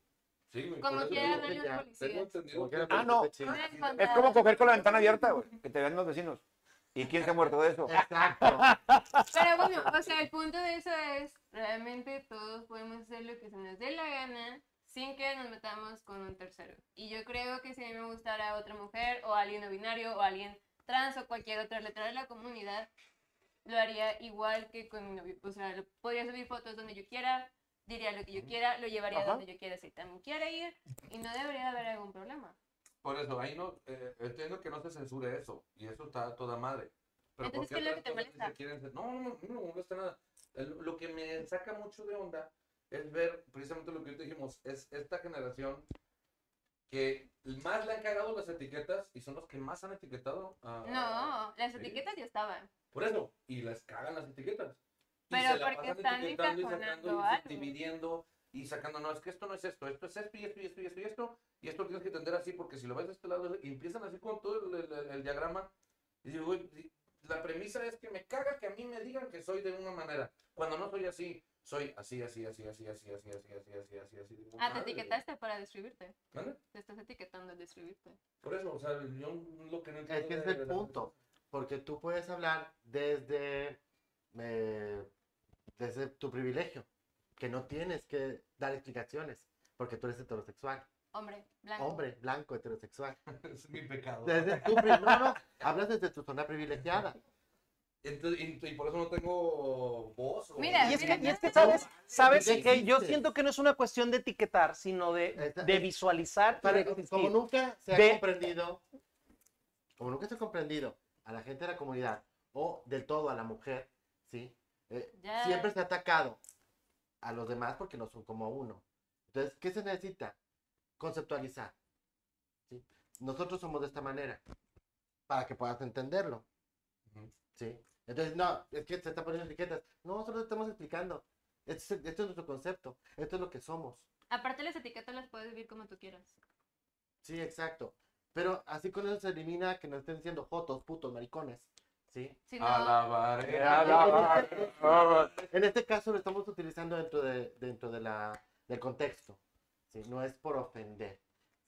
S4: Sí, güey,
S6: Como quiera
S4: Tengo entendido
S2: Ah, no. Es como coger con la ventana abierta, güey. Que te vean los vecinos. ¿Y quién se ha muerto de eso?
S5: Exacto.
S6: Pero bueno, o sea, el punto de eso es, realmente todos podemos hacer lo que se nos dé la gana sin que nos metamos con un tercero. Y yo creo que si a mí me gustara otra mujer o alguien no binario o alguien trans o cualquier otra letra de la comunidad, lo haría igual que con mi novio. O sea, podría subir fotos donde yo quiera, diría lo que yo quiera, lo llevaría
S2: Ajá.
S6: donde yo quiera si también quiere ir y no debería haber algún problema.
S4: Por eso, ahí no, eh, entiendo que no se censure eso, y eso está toda madre. Pero
S6: Entonces,
S4: ¿por
S6: ¿qué es lo que te molesta?
S4: quieren No, no, no, no me molesta nada. Lo que me saca mucho de onda es ver precisamente lo que dijimos, es esta generación que más le han cagado las etiquetas y son los que más han etiquetado a...
S6: No, las
S4: sí.
S6: etiquetas ya estaban.
S4: Por eso, y les cagan las etiquetas. Y
S6: Pero
S4: se la
S6: porque
S4: pasan
S6: están
S4: etiquetando y sacando y
S6: algo.
S4: dividiendo y sacando, no, es que esto no es esto, esto es esto y esto y esto y esto y esto, y esto lo tienes que entender así, porque si lo ves de este lado y empiezan así con todo el, el- el diagrama, y digo, güey, la premisa es que me caga que a mí me digan que soy de una manera, cuando no soy así, soy así, así, así, así, así, así, así, así, así, así, así.
S6: Ah, te etiquetaste para describirte.
S4: ¿mande?
S6: Te estás etiquetando al describirte.
S4: Por eso, o sea, yo lo que no
S5: Es
S4: entiendo
S5: que es el punto. Porque tú puedes hablar desde, eh, desde tu privilegio, que no tienes que dar explicaciones, porque tú eres heterosexual,
S6: Hombre, blanco.
S5: hombre, blanco, heterosexual.
S4: Es mi pecado.
S5: Desde tu, pri- no, no, hablas desde tu zona privilegiada.
S4: Entonces, y, y por eso no tengo voz. o-
S6: Mira,
S3: Y es que,
S6: mira,
S3: y es que,
S6: no,
S3: ¿sabes? ¿Sabes? Que yo siento que no es una cuestión de etiquetar, sino de, de visualizar
S5: Para-
S3: de
S5: como nunca se ha
S3: De-
S5: comprendido, como nunca se ha comprendido a la gente de la comunidad o del todo a la mujer, ¿sí? Eh. Siempre se ha atacado a los demás porque no son como uno. Entonces, ¿qué se necesita? Conceptualizar. ¿sí? Nosotros somos de esta manera, para que puedas entenderlo. ¿sí? Entonces, no, es que se están poniendo etiquetas. No, te estamos explicando. Esto es, esto es nuestro concepto. Esto es lo que somos.
S6: Aparte las etiquetas las puedes vivir como tú quieras.
S5: Sí, exacto. Pero así con eso se elimina que nos estén diciendo jotos, putos, maricones. ¿Sí?
S6: Si no,
S4: Alabaré.
S5: En este caso lo estamos utilizando dentro, de, dentro de la, del contexto. ¿sí? No es por ofender.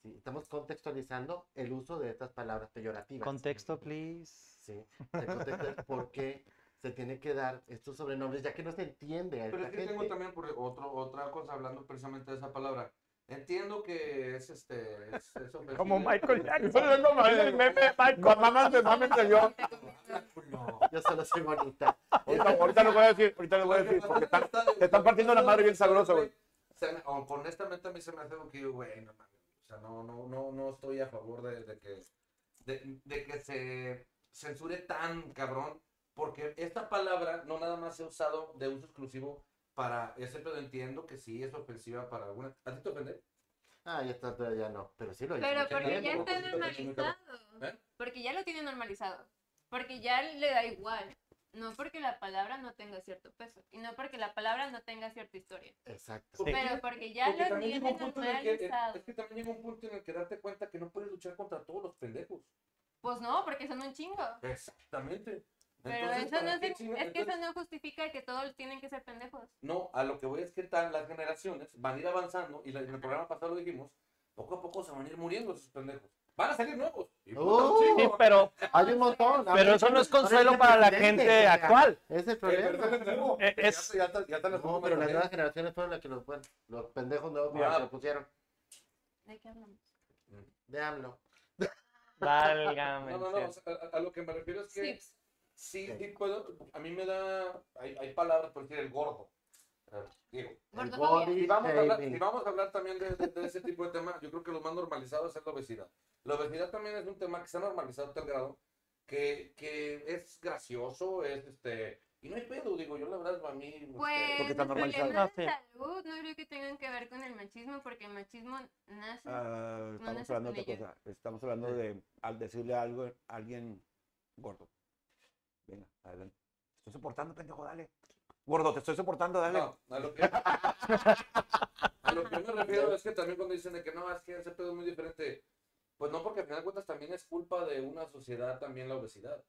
S5: ¿sí? Estamos contextualizando el uso de estas palabras peyorativas.
S3: Contexto, please.
S5: ¿sí? El contexto es por qué se tiene que dar estos sobrenombres, ya que no se entiende a
S4: Pero
S5: esta
S4: es que tengo también por otro, otra cosa hablando precisamente de esa palabra. Entiendo que es este. Es, es.
S2: Como Michael Jackson. como el meme, Con mamás de mames yo.
S4: No.
S5: Yo solo soy bonita.
S2: Ahorita, ahorita lo voy a decir, ahorita lo voy a decir, porque están- te están partiendo la madre bien sabroso, güey.
S4: Se honestamente a mí se me hace algo que yo, güey, no mames. O sea, no, no, no, no estoy a favor de, de que, de, de que se censure tan cabrón, porque esta palabra no nada más se ha usado de uso exclusivo para ese, pero entiendo que sí es ofensiva para alguna. ¿A ti te ofende?
S5: Ah, ya está, ya no. Pero sí lo hice.
S6: Pero porque ya está normalizado.
S4: ¿Eh?
S6: Porque ya lo tiene normalizado. Porque ya le da igual. No porque la palabra no tenga cierto peso. Y no porque la palabra no tenga cierta historia.
S5: Exacto.
S3: Sí.
S6: Pero porque ya
S4: Porque
S6: lo tiene
S4: en el que,
S6: normalizado.
S4: es que también llega un punto en el que darte cuenta que no puedes luchar contra todos los pendejos.
S6: Pues no, porque son un chingo.
S4: Exactamente.
S6: Pero
S4: Entonces,
S6: eso no
S4: ¿para qué
S6: es, es que eso no justifica que todos tienen que ser pendejos.
S4: No, a lo que voy es que tal, las generaciones van a ir avanzando y la- en el programa pasado lo dijimos, poco a poco se van a ir muriendo esos pendejos. Van a salir nuevos. Y
S5: ¡Oh!
S3: Sí, pero,
S5: Hay un montón.
S3: pero eso no es consuelo para la gente actual.
S5: Es el
S4: Eh,
S5: problema.
S4: pendejo,
S3: Eh,
S4: ya
S3: es-
S4: ya ya
S5: No, pero las nuevas generaciones fueron las que los, bueno, los pendejos nuevos
S4: Ah.
S5: que lo pusieron.
S6: ¿De qué hablamos?
S5: De AMLO.
S3: Válgame.
S4: No, no, no, o sea, a, a lo que me refiero es que. Sí, sí puedo, a mí me da, hay, hay palabras, por decir el gordo. Eh, Digo,
S5: El
S4: Si vamos, a hablar, si vamos a hablar también de, de- de ese tipo de temas, yo creo que lo más normalizado es la obesidad. La obesidad también es un tema que se ha normalizado a tal grado que, que es gracioso, es este. Y no hay pedo, digo, yo la verdad, a mí. este,
S6: Pues
S2: Porque está
S6: los
S2: normalizado.
S6: problemas
S3: Ah,
S6: de salud no creo que tengan que ver con el machismo, porque el machismo nace.
S2: Ah, estamos
S6: naces
S2: hablando de otra cosa. Estamos hablando de al decirle algo a alguien gordo. Venga, adelante. Te estoy soportando, pendejo, dale. Gordo, te estoy soportando, dale.
S4: No, a lo que, a lo que me refiero es que también cuando dicen de que no, es que ese pedo es muy diferente, pues no, porque al final de cuentas también es culpa de una sociedad también la obesidad.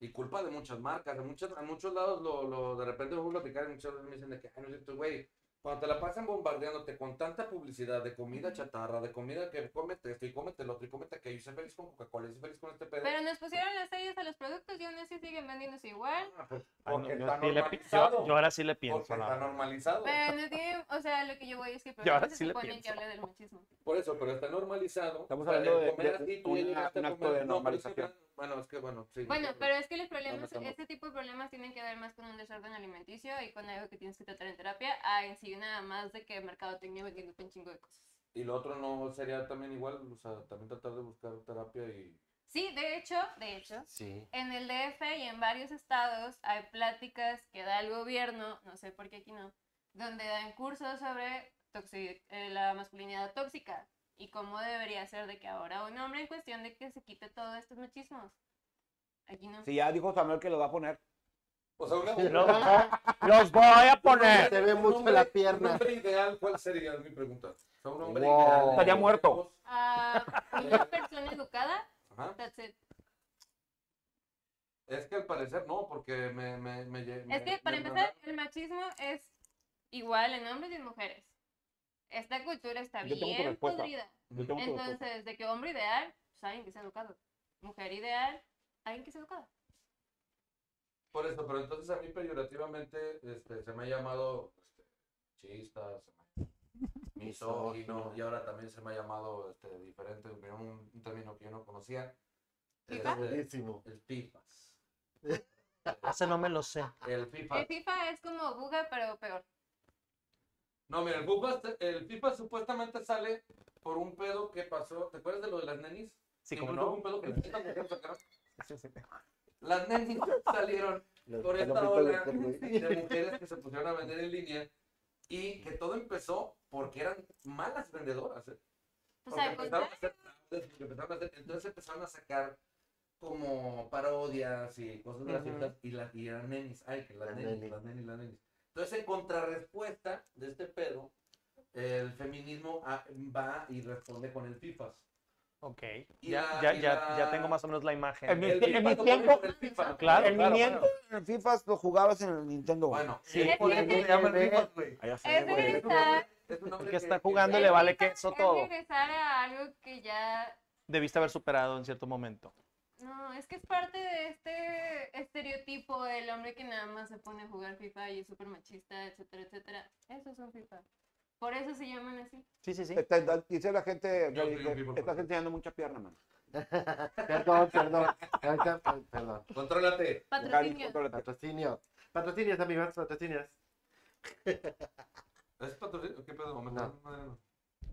S4: Y culpa de muchas marcas, de muchos, a muchos lados lo, lo, de repente voy a platicar y muchas veces me dicen de que, ay, no es cierto, güey, cuando te la pasan bombardeándote con tanta publicidad de comida chatarra, de comida que cómete esto y cómete lo otro y cómete aquello, y sé feliz con Coca-Cola, y sé feliz con este pedo.
S6: Pero nos pusieron las sellas a los productos y aún así siguen vendiéndose igual.
S4: Ah, pues,
S3: Ay, no,
S4: porque
S3: yo,
S4: está
S3: pi-
S4: normalizado.
S3: yo- yo ahora sí le
S4: Porque
S3: pienso.
S4: está
S3: la verdad.
S4: normalizado.
S6: Pero no tiene, o sea, lo que yo voy es que el
S3: Yo ahora
S6: se
S3: sí le
S6: que
S3: pienso.
S6: habla del machismo.
S4: Por eso, pero está normalizado.
S2: Estamos hablando
S4: el
S2: de-
S4: comer
S2: de
S4: a
S2: un acto
S4: comer-
S2: de
S4: que
S2: normalización.
S4: Bueno, es que bueno, sí.
S6: Bueno,
S4: no,
S6: pero es que los
S4: no
S6: problemas,
S4: metamos.
S6: este tipo de problemas tienen que ver más con un desorden alimenticio y con algo que tienes que tratar en terapia, a en sí nada más de que mercadotecnia vendiendo un chingo de cosas.
S4: Y lo otro no sería también igual, o sea, también tratar de buscar terapia y...
S6: Sí, de hecho, de hecho,
S5: Sí.
S6: en el DF y en varios estados hay pláticas que da el gobierno, no sé por qué aquí no, donde dan cursos sobre eh, la masculinidad tóxica y cómo debería ser de que ahora un hombre en cuestión de que se quite todos estos machismos. Aquí no.
S2: Si ya dijo Samuel que lo va a poner.
S4: O sea, una,
S3: Los, los voy a poner.
S5: Se ve
S4: un
S5: mucho
S4: hombre-
S5: la
S4: Un
S5: pierna.
S4: hombre ideal, ¿cuál sería? Es mi pregunta. O sea, un hombre
S2: Wow.
S4: ideal.
S2: Estaría muerto.
S6: Ah, una persona educada,
S4: Ajá.
S6: that's it.
S4: Es que al parecer no, porque me... me, me, me-
S6: Es que para
S4: me
S6: empezar, el machismo es igual en hombres y en mujeres. Esta cultura está
S2: Yo
S6: bien podrida. Entonces, de que hombre ideal, pues alguien que sea educado. Mujer ideal, alguien que es educado.
S4: Por eso, pero entonces a mí peyorativamente este, se me ha llamado este, chista, se me- misógino, y ahora también se me ha llamado este, diferente, un, un término que yo no conocía. Este,
S5: Buenísimo.
S4: el FIFAs.
S3: Ese no me lo sé.
S4: El FIFA.
S6: El FIFA es como Buga, pero peor.
S4: No, mira, el FIFA, el FIFA supuestamente sale por un pedo que pasó. ¿Te acuerdas de lo de las nenis?
S3: Sí, como no.
S4: un pedo que.
S3: Sí, sí.
S4: Las nenis salieron
S5: Los
S4: por esta ola
S5: de
S4: de mujeres que se pusieron a vender en línea y que todo empezó porque eran malas vendedoras. ¿eh?
S6: Pues
S4: Porque empezaron a hacer empezaron a hacer- entonces empezaron a sacar como parodias y cosas y, las y eran nenis. Ay, que las,
S5: Las
S4: nenis,
S5: nenis.
S4: las nenis, las nenis. Entonces, en contrarrespuesta de este pedo, el feminismo ah, va y responde con el FIFAs.
S3: Ok.
S4: Y
S3: Ya,
S4: la-
S3: ya,
S4: y
S3: ya,
S4: la-
S3: ya tengo más o menos la imagen.
S2: En mi-
S4: El
S2: en mi tiempo-
S4: el FIFA.
S3: Claro, claro,
S2: Nintendo,
S3: claro.
S2: en el FIFA lo jugabas en el Nintendo.
S4: Bueno,
S3: Sí.
S4: es por eso se llama el FIFA, güey.
S6: Es
S4: Es es nombre
S3: El que está jugando le vale
S6: es
S3: queso
S6: es
S3: todo.
S6: regresar a algo que ya
S3: Debiste haber superado en cierto momento.
S6: No, es que es parte de este estereotipo del hombre que nada más se pone a jugar FIFA y es súper machista, etcétera, etcétera. Eso es un FIFA. Por eso se llaman así.
S3: Sí, sí, sí.
S2: Dice la gente,
S4: Yo soy
S2: que
S4: un FIFA,
S2: estás enseñando mucha pierna, man.
S5: Perdón, perdón. Ahorita, Perdón.
S4: Contrólate.
S6: Patrocinio.
S2: contrólate.
S5: Patrocinio. Patrocinios, amigos, patrocinios.
S4: ¿Es patrocinio? ¿Qué pedo? ¿Me
S5: No.
S4: estás- no.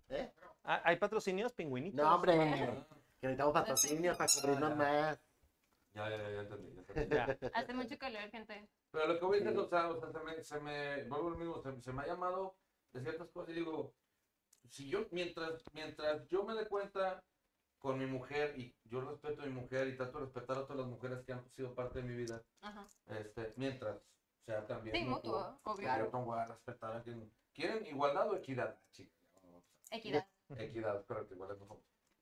S5: ¿Eh?
S3: Ah, ¿Hay patrocinios, pingüinitos?
S5: No, hombre. Que necesitamos patrocinios para cubrirnos más.
S4: Ya, ya, ya, ya entendí. ya entendí.
S3: Ya.
S6: Hace mucho calor, gente.
S4: Pero lo que voy a decir, o sea, o sea, se me, se me, vuelvo a lo mismo, se, se me ha llamado de ciertas cosas y digo, si yo, mientras, mientras yo me dé cuenta con mi mujer y yo respeto a mi mujer y trato de respetar a todas las mujeres que han sido parte de mi vida,
S6: Ajá.
S4: este, mientras sea también
S6: Sí,
S4: mutuo,
S6: obvio.
S4: yo voy a respetar a quien, ¿quieren igualdad o equidad? Chica,
S6: Equidad.
S4: equidad, correcto, igualdad no,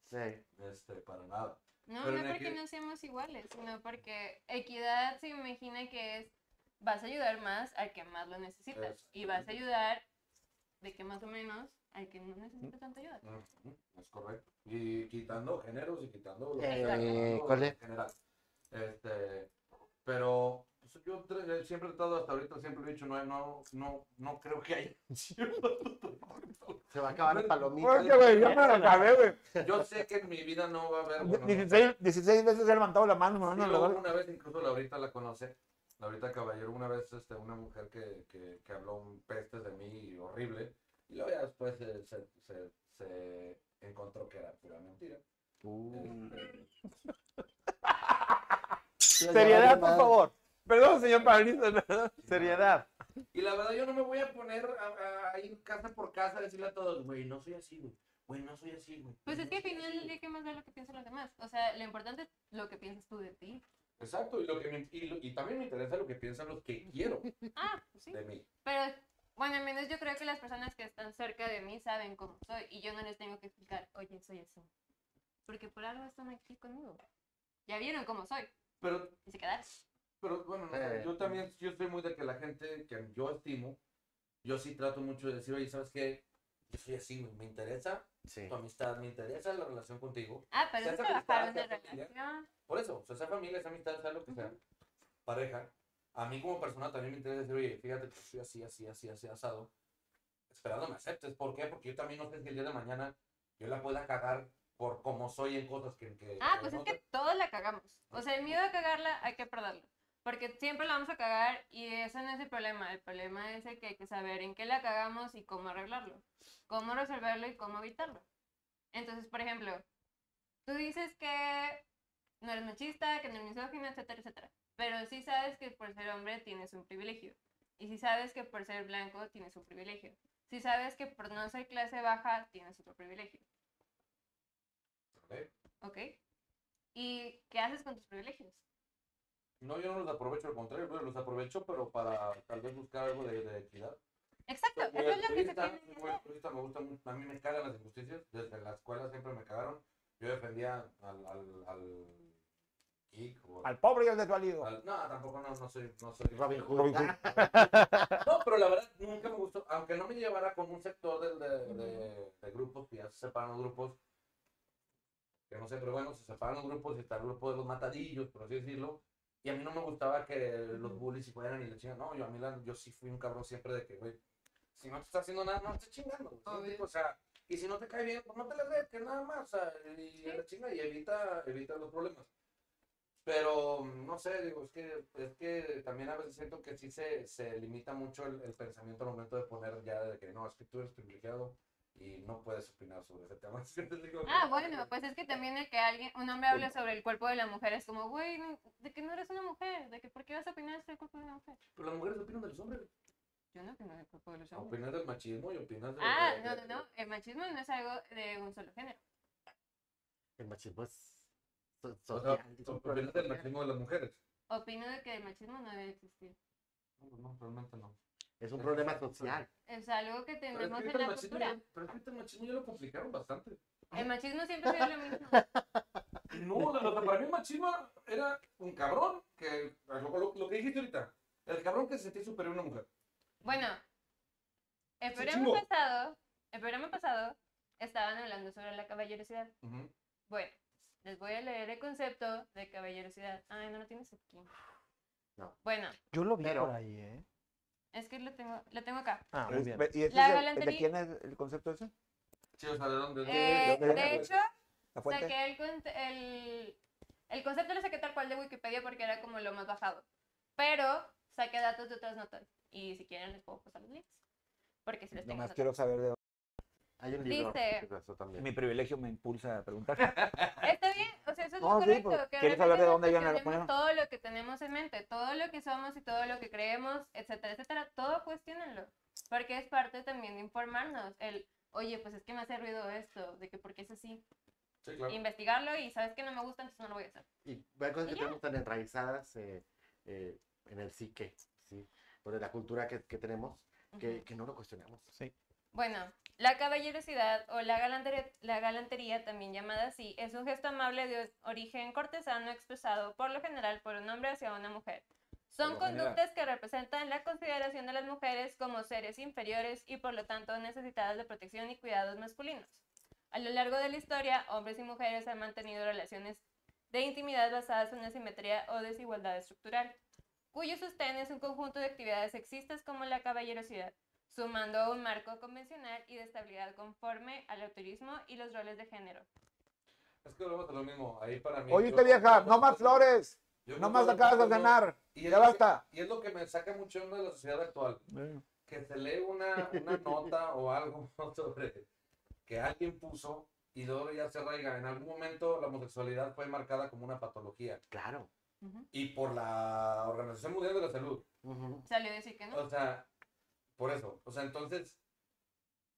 S5: Sí.
S4: este, para nada.
S6: No,
S4: Pero
S6: no porque
S4: equi-
S6: no seamos iguales, sino porque equidad se imagina que es vas a ayudar más al que más lo necesitas y vas a ayudar de que más o menos al que no necesita tanta ayuda.
S4: Es correcto. Y quitando géneros y quitando lo que
S5: Eh,
S4: general. Este, pero pues, yo tre- siempre he tratado hasta ahorita, siempre he dicho, no, no, no, no creo que haya.
S5: Se va a acabar el palomito.
S2: Oye, güey, ya me lo acabé, güey.
S4: yo sé que en mi vida no va a haber. bueno, no
S2: 16, 16 veces he levantado la mano,
S4: Sí,
S2: mano. la
S4: luego
S2: verdad.
S4: una vez, incluso Laurita la conoce, Laurita Caballero, una vez este, una mujer que, que, que habló un pestes de mí horrible, y luego ya después se, se, se, se encontró que era pura mentira.
S5: Uh.
S4: Este,
S3: Seriedad, por favor.
S2: Perdón, señor Pablito, perdón.
S3: Seriedad.
S4: y la verdad yo no me voy a poner a, a ir casa por casa a decirle a todos, güey, no soy así, güey, güey, no soy así, güey.
S6: Pues es que al final del día, ¿qué más da lo que piensan los demás? O sea, lo importante es lo que piensas tú de ti.
S4: Exacto, y, lo que me- y, lo- y también me interesa lo que piensan los que quiero
S6: Ah, pues sí.
S4: de mí.
S6: Pero, bueno, al menos yo creo que las personas que están cerca de mí saben cómo soy y yo no les tengo que explicar, oye, soy así. Porque por algo están aquí conmigo. Ya vieron cómo soy
S4: Pero
S6: y se quedaron.
S4: Pero bueno, no sé,
S5: Eh.
S4: yo también, yo soy muy de que la gente que yo estimo, yo sí trato mucho de decir, oye, ¿sabes qué? Yo soy así, güey, me interesa
S5: Sí.
S4: tu amistad, me interesa la relación contigo.
S6: Ah, pero eso trabajar
S4: amistad,
S6: una relación.
S4: Por eso, o sea, sea familia, sea amistad, sea lo que sea, pareja. A mí como persona también me interesa decir, oye, fíjate que soy así, así, así, así, asado. Esperando me aceptes. ¿Por qué? Porque yo también no sé si el día de mañana yo la pueda cagar por cómo soy en cosas que... que
S6: Ah, pues
S4: no
S6: es que todos la cagamos. O sea, el miedo a cagarla hay que perderlo. Porque siempre la vamos a cagar y eso no es el problema. El problema es el que hay que saber en qué la cagamos y cómo arreglarlo. Cómo resolverlo y cómo evitarlo. Entonces, por ejemplo, tú dices que no eres machista, que no eres misógino, etcétera, etcétera. Pero sí sabes que por ser hombre tienes un privilegio. Y sí sabes que por ser blanco tienes un privilegio. Sí sabes que por no ser clase baja tienes otro privilegio.
S4: Ok.
S6: ¿Ok? ¿Y qué haces con tus privilegios?
S4: No, yo no los aprovecho, al contrario, los aprovecho, pero para tal vez buscar algo de, de equidad.
S6: Exacto,
S4: muy
S6: eso es lo que se tiene
S4: me gusta mucho- a mí me cagan las injusticias, desde la escuela siempre me cagaron. Yo defendía al, al, al geek o
S2: Al pobre y al desvalido.
S4: al- no, tampoco no, no soy, no soy
S5: Robin Hood.
S2: Robin Hood.
S4: No, pero la verdad nunca me gustó, aunque no me llevara con un sector del- de, de, de grupos, que ya se separan los grupos, que no sé, pero bueno, se separan los grupos y está el grupo de los matadillos, por así decirlo. Y a mí no me gustaba que los bullies se fueran y le chingan. No, yo a mí la- yo sí fui un cabrón siempre de que, güey, si no te está haciendo nada, no te chingando. O sea, y si no te cae bien, pues no te la des, que nada más, o sea, y la chinga y evita, evita los problemas. Pero, no sé, digo, es que, es que también a veces siento que sí se, se limita mucho el, el pensamiento al momento de poner ya de que no, es que tú eres privilegiado y no puedes opinar sobre ese tema.
S6: Ah,
S4: no,
S6: bueno, pues es que también el que alguien, un hombre hable sobre el cuerpo de la mujer es como, güey, de que no eres una mujer, de que por qué vas a opinar sobre el cuerpo de una mujer.
S4: Pero las mujeres opinan de los hombres.
S6: Yo no opino del cuerpo de los hombres.
S4: Opinas del machismo y opinas de...
S6: Ah,
S4: de-
S6: no,
S4: de-
S6: no, no, el machismo no es algo de un solo género.
S5: El machismo es so-
S4: O sea,
S5: social. es un
S4: opinas
S5: problema
S4: del machismo de las mujeres.
S6: Opino de que el machismo no debe existir.
S4: No, no, realmente no.
S5: Es un problema social.
S6: Es algo que
S4: Pero es
S6: tenemos
S4: que
S6: en la
S4: machismo,
S6: cultura.
S4: ya- pero es que el machismo ya lo complicaron bastante.
S6: El machismo siempre ha sido lo mismo.
S4: No, de lo que para mí el machismo era un cabrón, que lo, lo- lo que dijiste ahorita, el cabrón que se sentía superior a una mujer.
S6: Bueno, el programa pasado, el programa pasado estaban hablando sobre la caballerosidad. Bueno, les voy a leer el concepto de caballerosidad. Ay, no lo tienes aquí.
S5: No.
S6: Bueno,
S3: Yo lo vi
S5: Pero-
S3: por ahí, ¿eh?
S6: Es que lo tengo, lo tengo acá.
S3: Ah, muy bien.
S2: ¿Y ese
S6: La
S2: es el- el, de
S6: galantería-
S2: quién es el concepto ese?
S4: Sí, o sea, ¿de dónde?
S6: Eh,
S2: dónde-
S6: de hecho,
S2: ¿La fuente?
S6: saqué el, cont- el, el concepto lo saqué tal cual de Wikipedia porque era como lo más bajado. Pero saqué datos de otras notas. Y si quieren les puedo pasar los links. Porque si les tengo
S2: Nomás
S6: notas.
S2: quiero saber de dónde.
S5: Hay un libro.
S6: Dice-
S5: sobre eso también.
S2: Mi privilegio me impulsa a preguntar.
S6: Está bien, es
S2: No,
S6: lo
S2: sí,
S6: correcto.
S2: pues,
S6: que
S2: ¿quieres saber de dónde viene la opinión?
S6: Todo lo que tenemos en mente, todo lo que somos y todo lo que creemos, etcétera, etcétera, todo cuestionenlo. Porque es parte también de informarnos. El, oye, pues es que me hace ruido esto, de que por qué es así.
S4: Sí, claro.
S6: Investigarlo y sabes que no me gusta, entonces no lo voy a hacer.
S5: Y hay cosas
S6: Y
S5: que
S6: ya.
S5: tenemos tan enraizadas eh, eh, en el psique, ¿sí? Por la cultura que, que tenemos, que,
S6: Ujú.
S5: que no lo cuestionamos.
S3: Sí.
S6: Bueno, la caballerosidad o la galantería, la galantería, también llamada así, es un gesto amable de origen cortesano expresado por lo general por un hombre hacia una mujer. Son
S2: general.
S6: conductas que representan la consideración de las mujeres como seres inferiores y por lo tanto necesitadas de protección y cuidados masculinos. A lo largo de la historia, hombres y mujeres han mantenido relaciones de intimidad basadas en una simetría o desigualdad estructural, cuyo sostén es un conjunto de actividades sexistas como la caballerosidad sumando a un marco convencional y de estabilidad conforme al autorismo y los roles de género.
S4: Es que volvemos a lo mismo. Ahí para mí.
S2: Oíste
S4: yo-
S2: vieja, no más flores. No más acabas de cenar.
S4: y
S2: Ya basta.
S4: Y es lo que me saca mucho de la sociedad actual. que se lee una, una nota o algo sobre que alguien puso y luego ya se arraiga. En algún momento la homosexualidad fue marcada como una patología
S5: Claro.
S4: y por la Organización Mundial de la Salud.
S5: Ujú.
S6: Salió a decir que no.
S4: O sea, por eso. O sea, entonces,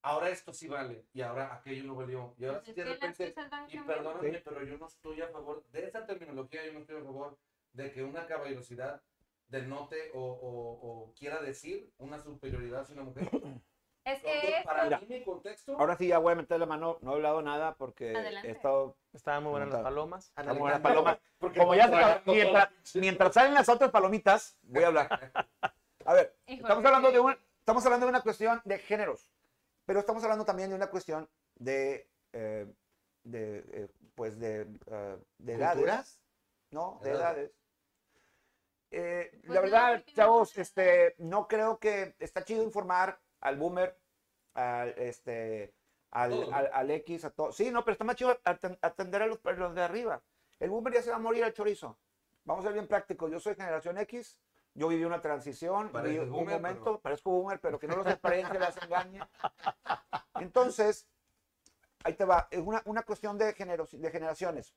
S4: ahora esto sí vale y ahora aquello no valió. Y ahora
S6: Pues
S4: sí de
S6: las
S4: repente, y perdóname,
S2: Sí.
S4: pero yo no estoy a favor de esa terminología, yo no estoy a favor de que una caballerosidad denote o, o, o quiera decir una superioridad hacia una mujer.
S6: Es
S4: Entonces,
S6: que
S4: para
S6: esto,
S4: mí, mi contexto,
S2: Ahora sí ya voy a meter la mano. No he hablado nada porque
S6: Adelante.
S2: he estado.
S3: Estaban muy buenas las palomas.
S2: Como las
S5: Analizando-
S2: palomas.
S4: porque
S2: Como ya se mientras, mientras salen las otras palomitas, voy a hablar. A ver,
S6: Híjole,
S2: estamos hablando de
S6: que-
S2: un, estamos hablando de una cuestión de géneros, pero estamos hablando también de una cuestión de, eh, de eh, pues de, eh, de edades,
S5: ¿Culturas?
S2: ¿no? De
S4: Edades.
S2: edades. Eh,
S6: Pues
S2: la
S6: no,
S2: verdad, chavos, este, no creo que está chido informar al boomer, al este, al, X, a todos. Sí, no, pero está más chido aten- atender a los, a los de arriba. El boomer ya se va a morir al chorizo. Vamos a ser bien prácticos. Yo soy generación X. Yo viví una transición, viví un
S4: boomer,
S2: momento,
S4: pero-
S2: parezco boomer, pero que no los apariencia las engañe. Entonces, ahí te va. Es una, una cuestión de, generos- de generaciones.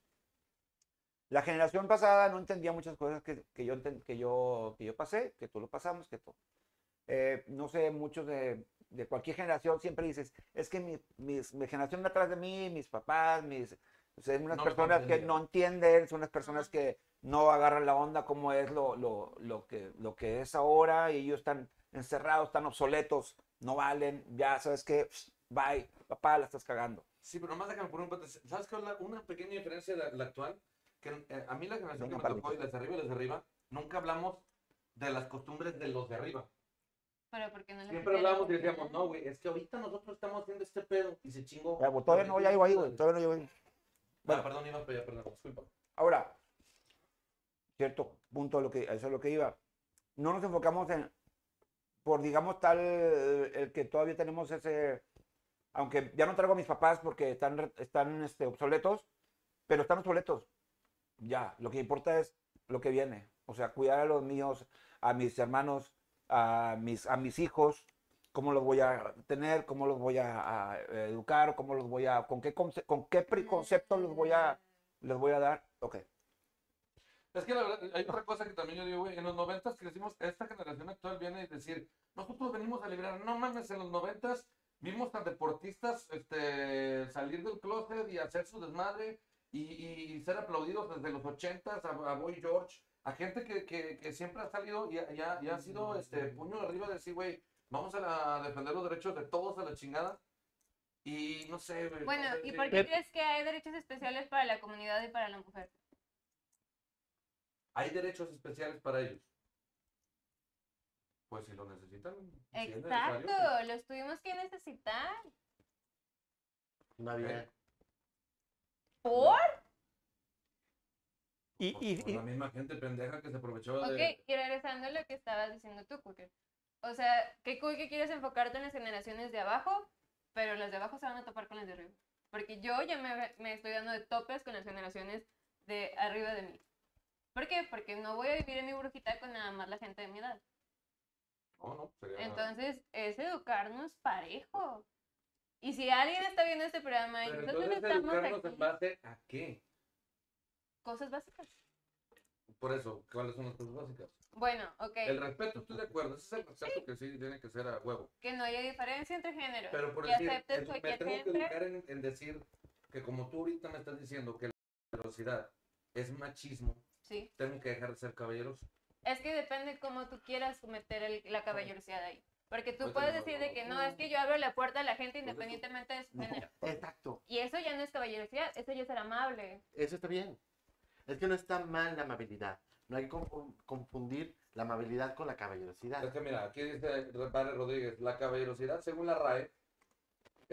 S2: La generación pasada no entendía muchas cosas que, que yo, que, yo, que yo pasé, que tú lo pasamos, que tú. Eh, no sé, muchos de, de cualquier generación siempre dices, es que mi, mis- mi generación atrás de mí, mis papás, mis, o sea, unas
S4: No
S2: personas que no entienden, son unas personas que no agarran la onda como es lo, lo, lo, que, lo que es ahora y ellos están encerrados, están obsoletos, no valen, ya sabes que, bye, papá, la estás cagando.
S4: Sí, pero nomás déjame poner un paréntesis. ¿Sabes qué es la- una pequeña diferencia de la actual? Que eh, a mí la generación
S2: Venga,
S4: que me tocó y
S2: Pablito.
S4: desde arriba y desde arriba, nunca hablamos de las costumbres de los de arriba.
S6: Pero porque no
S4: Siempre hablábamos y decíamos, no, güey, es que ahorita nosotros estamos haciendo este pedo y se chingó.
S2: Ya, pues, todavía no, ya iba ahí, güey, todavía no llego ahí. Bueno.
S4: Ah, perdón, iba para allá, perdón, disculpa.
S2: Ahora, cierto punto, lo que, eso es lo que iba. No nos enfocamos en, por digamos tal, el que todavía tenemos ese, aunque ya no traigo a mis papás porque están, están este, obsoletos, pero están obsoletos. Ya, lo que importa es lo que viene. O sea, cuidar a los míos, a mis hermanos, a mis, a mis hijos, cómo los voy a tener, cómo los voy a, a educar, cómo los voy a, con qué, con qué preconcepto los voy a, les voy a dar. Ok.
S4: Es que la verdad, hay otra cosa que también yo digo, güey, en los noventas crecimos, esta generación actual viene a decir, nosotros venimos a liberar, no mames, en los noventas vimos a deportistas este, salir del closet y hacer su desmadre y, y ser aplaudidos desde los ochentas a, a Boy George, a gente que, que, que siempre ha salido y, ha- y ha- y ha sido este, puño arriba de decir, güey, vamos a, la- a defender los derechos de todos a la chingada. Y no sé, güey.
S6: Bueno, ¿y por qué crees que hay derechos especiales para la comunidad y para la mujer?
S4: Hay derechos especiales para ellos. Pues si lo necesitan. si
S6: Exacto,
S4: pues.
S6: los tuvimos que necesitar. ¿Por?
S3: Y,
S4: Por-
S3: y-
S4: por
S3: y-
S4: la misma gente pendeja que se aprovechaba
S6: Ok,
S4: de.
S6: y regresando a lo que estabas diciendo tú, Cooker. O sea, qué cool que quieres enfocarte en las generaciones de abajo, pero las de abajo se van a topar con las de arriba. Porque yo ya me, me estoy dando de topes con las generaciones de arriba de mí. ¿Por qué? Porque no voy a vivir en mi burbujita con nada más la gente de mi edad.
S4: No, no, sería.
S6: Entonces, es educarnos parejo. Y si alguien está viendo este programa y
S4: Pero
S6: nosotros
S4: entonces
S6: estamos
S4: educarnos en
S6: aquí,
S4: base a qué?
S6: cosas básicas.
S4: Por eso, ¿cuáles son las cosas básicas?
S6: Bueno, ok.
S4: El respeto, estoy de acuerdo. Ese es el respeto que sí tiene que ser a huevo.
S6: Que no haya diferencia entre géneros.
S4: Pero por
S6: que
S4: decir,
S6: aceptes
S4: el- me tengo que educar en, en decir que como tú ahorita me estás diciendo que la velocidad es machismo,
S6: Sí.
S4: tengo que dejar de ser caballeroso.
S6: Es que depende cómo tú quieras meter el- la caballerosidad ahí. Porque tú
S4: Ahorita
S6: puedes decir de que
S4: no.
S6: es que yo abro la puerta a la gente independientemente de su género.
S5: Exacto.
S6: Y eso ya no es caballerosidad, eso ya es ser amable.
S5: Eso está bien. Es que no está mal la amabilidad. No hay que confu- confundir la amabilidad con la caballerosidad.
S4: Es que mira, aquí dice Padre Rodríguez, la caballerosidad según la RAE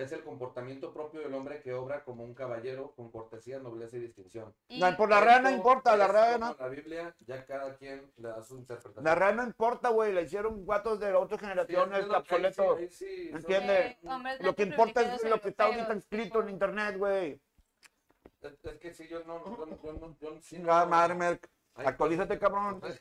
S4: es el comportamiento propio del hombre que obra como un caballero con cortesía, nobleza y distinción.
S2: No, por la RAE no importa, la
S4: como
S2: no.
S4: La Biblia, ya cada quien le da su interpretación.
S2: La RAE no importa, güey. La hicieron guatos de generaciones,
S4: es lo que ahí sí- sí son-
S2: ¿Entiende?
S6: hombres
S2: Lo que importa es lo que está ahorita escrito en internet, güey.
S4: Es, es que sí, yo no, no-
S2: Actualízate, cabrón.
S4: pues,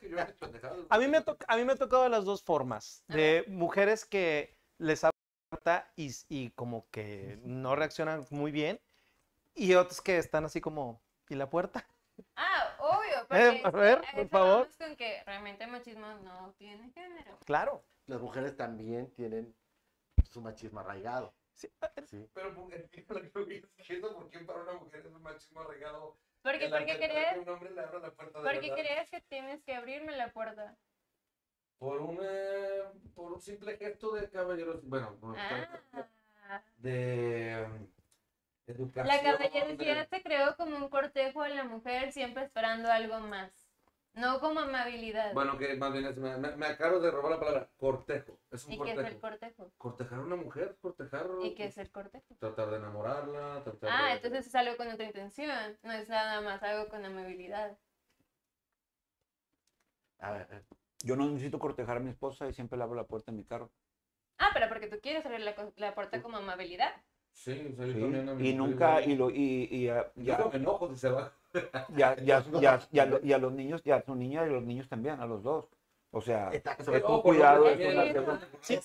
S3: a, mí me
S4: güey.
S3: to- a mí me ha tocado de las dos formas. De mujeres que les puerta y, y como que no reaccionan muy bien. Y otras que están así como, ¿y la puerta?
S6: Ah, obvio.
S3: Eh,
S6: porque
S3: a ver, por favor.
S6: con que realmente el machismo no tiene género.
S3: Claro.
S5: Las mujeres también tienen su machismo arraigado.
S3: Sí,
S5: ¿sí?
S4: Pero ¿por qué lo que voy diciendo? ¿Por qué para una mujer es un machismo arraigado?
S6: Porque, porque crees,
S4: que un hombre le abra la puerta de
S6: porque crees que tienes que abrirme la puerta.
S4: Por un, eh, por un simple gesto de caballeros, bueno,
S6: Ah.
S4: de educación.
S6: La caballerosidad se creó como un cortejo a la mujer siempre esperando algo más. No como amabilidad.
S4: Bueno, que más bien es, me, me- acabo de robar la palabra, cortejo. Es un
S6: ¿Y qué es
S4: cortejo.
S6: el cortejo?
S4: Cortejar a una mujer, cortejar.
S6: ¿Y qué es el cortejo?
S4: Tratar de enamorarla, tratar
S6: Ah,
S4: de...
S6: entonces es algo con otra intención. No es nada más algo con amabilidad.
S5: A ver,
S2: Yo no necesito cortejar a mi esposa y siempre le abro la puerta en mi carro.
S6: Ah, pero porque tú quieres abrir la, co- la puerta como amabilidad.
S4: Sí, o sea, yo
S2: Sí,
S4: también a mi
S2: Y nunca, y, lo, y, y ya,
S4: Yo
S2: ya,
S4: no me enojo si se va.
S2: ya, ya, ya, y a los niños, ya a su niña y a los niños también, a los dos. O sea, es
S4: por
S2: cuidado, es
S3: Sí.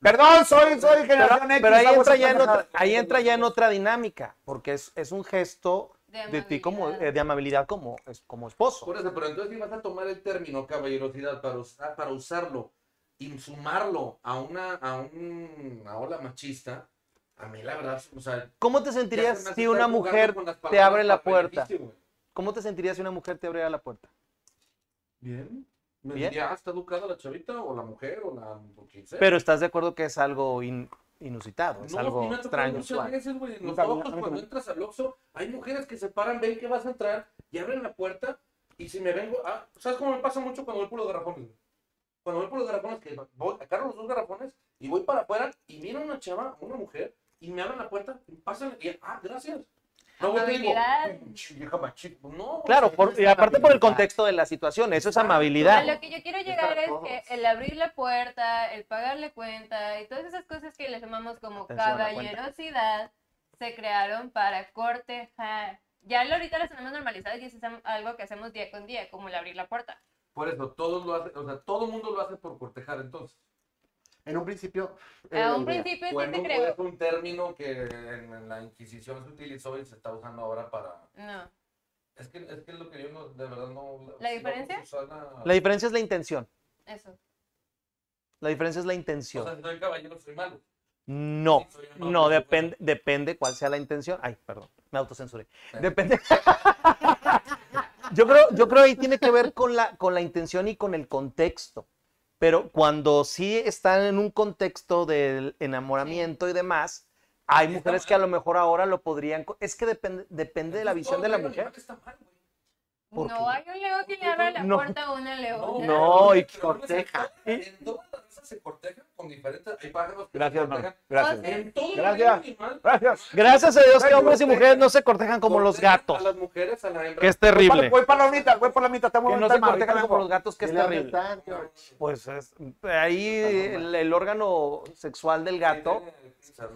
S2: Perdón, soy, soy generación X.
S3: Pero ahí entra, ya en otra, ahí entra ya en otra dinámica, porque es, es un gesto
S6: De,
S3: de ti como eh, de amabilidad como, es- como esposo.
S4: Por eso, pero entonces si vas a tomar el término caballerosidad para, usar, para usarlo y sumarlo a una, a un- una ola machista, a mí la verdad, o sea...
S3: ¿Cómo te
S4: se
S3: sentirías si una mujer te abre la puerta? ¿Cómo te sentirías si una mujer te abriera la puerta?
S4: Bien. Me
S3: Bien.
S4: diría, ah, está educada la chavita, o la mujer, o la... o quien sea.
S3: Pero estás de acuerdo que es algo in- inusitado, es
S4: No,
S3: algo
S4: me
S3: extraño.
S4: muchas
S3: usual.
S4: veces, güey, en los
S2: nunca,
S4: cuando entras al Oxxo, hay mujeres que se paran, ven que vas a entrar y abren la puerta y si me vengo, ah, ¿sabes cómo me pasa mucho cuando voy por los garrafones? Cuando voy por los garrafones, que voy, agarro los dos garrafones y voy para afuera y a una chava, una mujer, y me abren la puerta, y pasan y, ah, gracias. No,
S6: Amabilidad.
S4: No,
S3: Claro, por- y aparte por el
S5: amabilidad.
S3: contexto de la situación, eso es
S5: Exacto.
S6: A
S3: amabilidad.
S6: lo que yo quiero llegar es que el abrir la puerta, el pagarle cuenta y todas esas cosas que le llamamos como
S3: Atención
S6: caballerosidad se crearon para cortejar. Ya lo- ahorita las tenemos normalizadas y eso es algo que hacemos día con día, como el abrir la puerta.
S4: Por eso, todos lo hacen, o sea, todo el mundo lo hace por cortejar, entonces.
S5: En un principio.
S6: A
S5: era
S6: un
S5: idea.
S6: principio sí se creó.
S4: es un término que en, en la Inquisición se utilizó y se está usando ahora para...
S6: No.
S4: Es que es que lo que yo no, de verdad no...
S6: ¿La diferencia?
S4: la-
S3: La diferencia es la intención.
S6: Eso.
S3: La diferencia es la
S4: O
S3: intención.
S4: sea, si soy caballero, soy malo.
S3: No,
S4: Sí, soy
S3: no, depende, depende cuál sea la intención. Ay, perdón, me autocensuré. Depende. Yo creo, yo creo ahí tiene que ver con la, con la intención y con el contexto. Pero cuando sí están en un contexto del enamoramiento y demás, hay mujeres que a lo mejor ahora lo podrían. Es que depende, depende de la visión de la mujer.
S4: Animal está mal, güey.
S3: ¿Por
S6: No
S3: qué?
S6: hay un león que le abra la
S3: No.
S6: puerta a una leona.
S3: No, y
S5: corteja.
S4: todas- En todas las razas se cortejan con diferentes... Hay pájaros que
S2: Gracias, hermano. Gracias.
S4: En todo el
S2: Gracias.
S4: animal,
S2: Gracias.
S3: Gracias a Dios que hombres y mujeres no se cortejan como los gatos,
S4: A las mujeres, a la hembra.
S3: que es
S2: Voy
S3: terrible.
S2: para, voy para la mitad, voy por la mitad. Muy
S3: Que no se cortejan como los gatos, que es terrible. Pues es, ahí el, el órgano sexual del gato,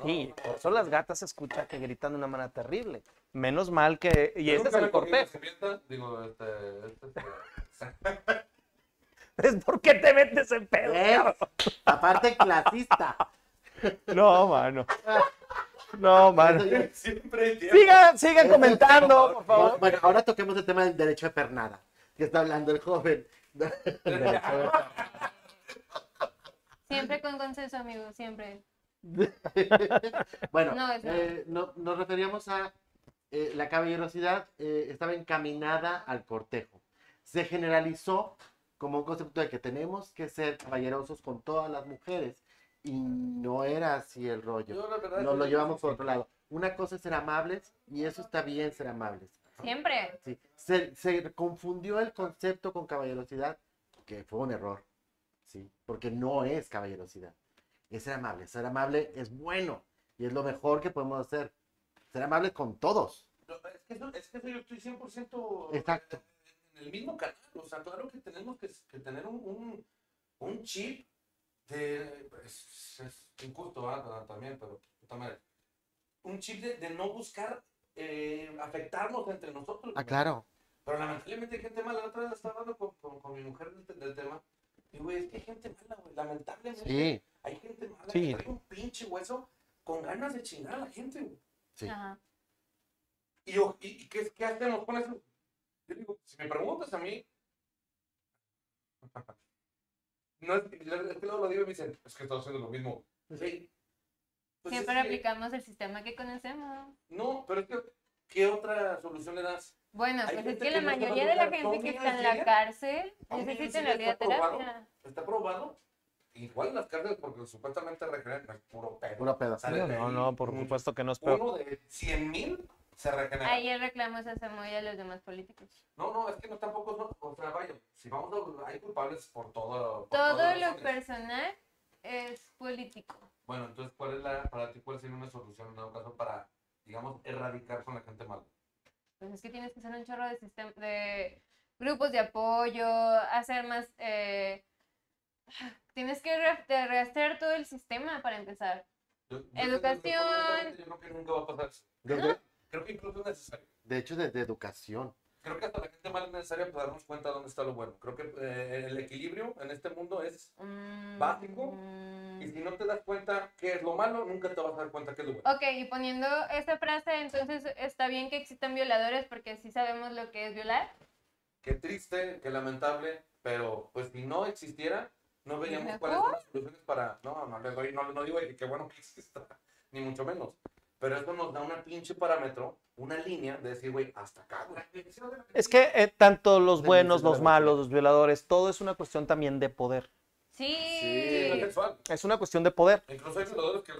S3: sí, por eso las gatas se escucha que gritan de una manera terrible. Menos mal que, y ese es el cortejo.
S4: Digo, este, este, este,
S3: Es porque te metes en pedo.
S5: Aparte, clasista.
S3: No, mano. No, mano.
S4: Siempre.
S3: Sigan, sigan comentando, por favor.
S5: Bueno, ahora toquemos el tema del derecho de pernada, que está hablando el joven.
S6: Siempre con consenso, amigo, siempre.
S5: Bueno,
S6: no.
S5: eh, no- nos referíamos a eh, la caballerosidad eh, estaba encaminada al cortejo. Se generalizó como un concepto de que tenemos que ser caballerosos con todas las mujeres y no era así el rollo.
S4: Verdad,
S5: Nos lo llevamos por otro lado. Una cosa es ser amables y eso está bien ser amables.
S6: Siempre.
S5: Sí. Se, se confundió el concepto con caballerosidad, que fue un error, ¿sí? porque no es caballerosidad, es ser amable. Ser amable es bueno y es lo mejor que podemos hacer. Ser amable con todos.
S4: No, Es que, eso, es que eso yo estoy 100%
S5: Exacto.
S4: en el mismo canal. O sea, claro que tenemos que, que tener un, un, un chip de. Es, es injusto ¿verdad? también, pero madre. Un chip de, de no buscar eh, afectarnos entre nosotros.
S5: Ah, claro.
S4: Pero lamentablemente hay gente mala. La otra vez estaba hablando con, con, con mi mujer del, del tema. Y güey, es que hay gente mala, güey. Lamentablemente.
S5: Sí,
S4: Hay gente mala
S3: Sí.
S4: que trae un pinche hueso con ganas de chingar a la gente, güey.
S5: Sí.
S6: Ajá.
S4: Y, yo, ¿y, y qué, qué hacemos con eso? Yo digo, si me preguntas a mí, no es, es que luego lo digo y me dicen, es que estás haciendo lo mismo. Sí. Pues
S6: Siempre
S4: es que-
S6: aplicamos el sistema que conocemos.
S4: No, pero es que, ¿qué otra solución le das?
S6: Bueno, pues es que
S4: que
S6: la mayoría de la gente que está en la cárcel necesita en realidad terapia.
S4: Está probado. Igual en las cárceles, porque supuestamente regeneran, es puro pedo.
S5: puro pedo.
S4: Sale de
S3: No, no, por
S4: un-
S3: supuesto que no es peor.
S4: Uno de 100 mil se regenera.
S6: Ahí el reclamo es hacer muy a los demás políticos.
S4: No, no, es que no tampoco son, o sea, vaya, si vamos a, hay culpables por todo. por
S6: Todo lo
S4: razones.
S6: personal es político.
S4: Bueno, entonces, ¿cuál es la, para ti, cuál sería una solución en dado caso para, digamos, erradicar con la gente mala?
S6: Pues es que tienes que hacer un chorro de, sistem- de grupos de apoyo, hacer más... eh, tienes que re- todo el sistema para empezar.
S4: Yo- yo-
S6: Educación.
S4: Yo creo que nunca va a pasar.
S5: De,
S4: Creo que incluso es necesario.
S5: de hecho, de, de educación.
S4: Creo que hasta la gente mala es necesaria para darnos cuenta de dónde está lo bueno. Creo que eh, el equilibrio en este mundo es,
S6: Mm,
S4: Básico.
S6: mm.
S4: y si no te das cuenta qué es lo malo, nunca te vas a dar cuenta qué es lo bueno.
S6: Ok, y poniendo esta frase, entonces está bien que existan violadores porque sí sabemos lo que es violar.
S4: Qué triste, qué lamentable, pero pues si no existiera, no veríamos
S6: ¿Mejor?
S4: cuáles son las soluciones para. No, no le doy, no, no digo que qué bueno que exista, ni mucho menos. Pero eso nos da una pinche parámetro, una línea de decir, güey, hasta acá, güey.
S3: Es que eh, tanto los buenos, los malos, los violadores, todo es una cuestión también de poder.
S6: Sí.
S4: Es sexual.
S3: Es una cuestión de poder.
S4: Incluso hay violadores que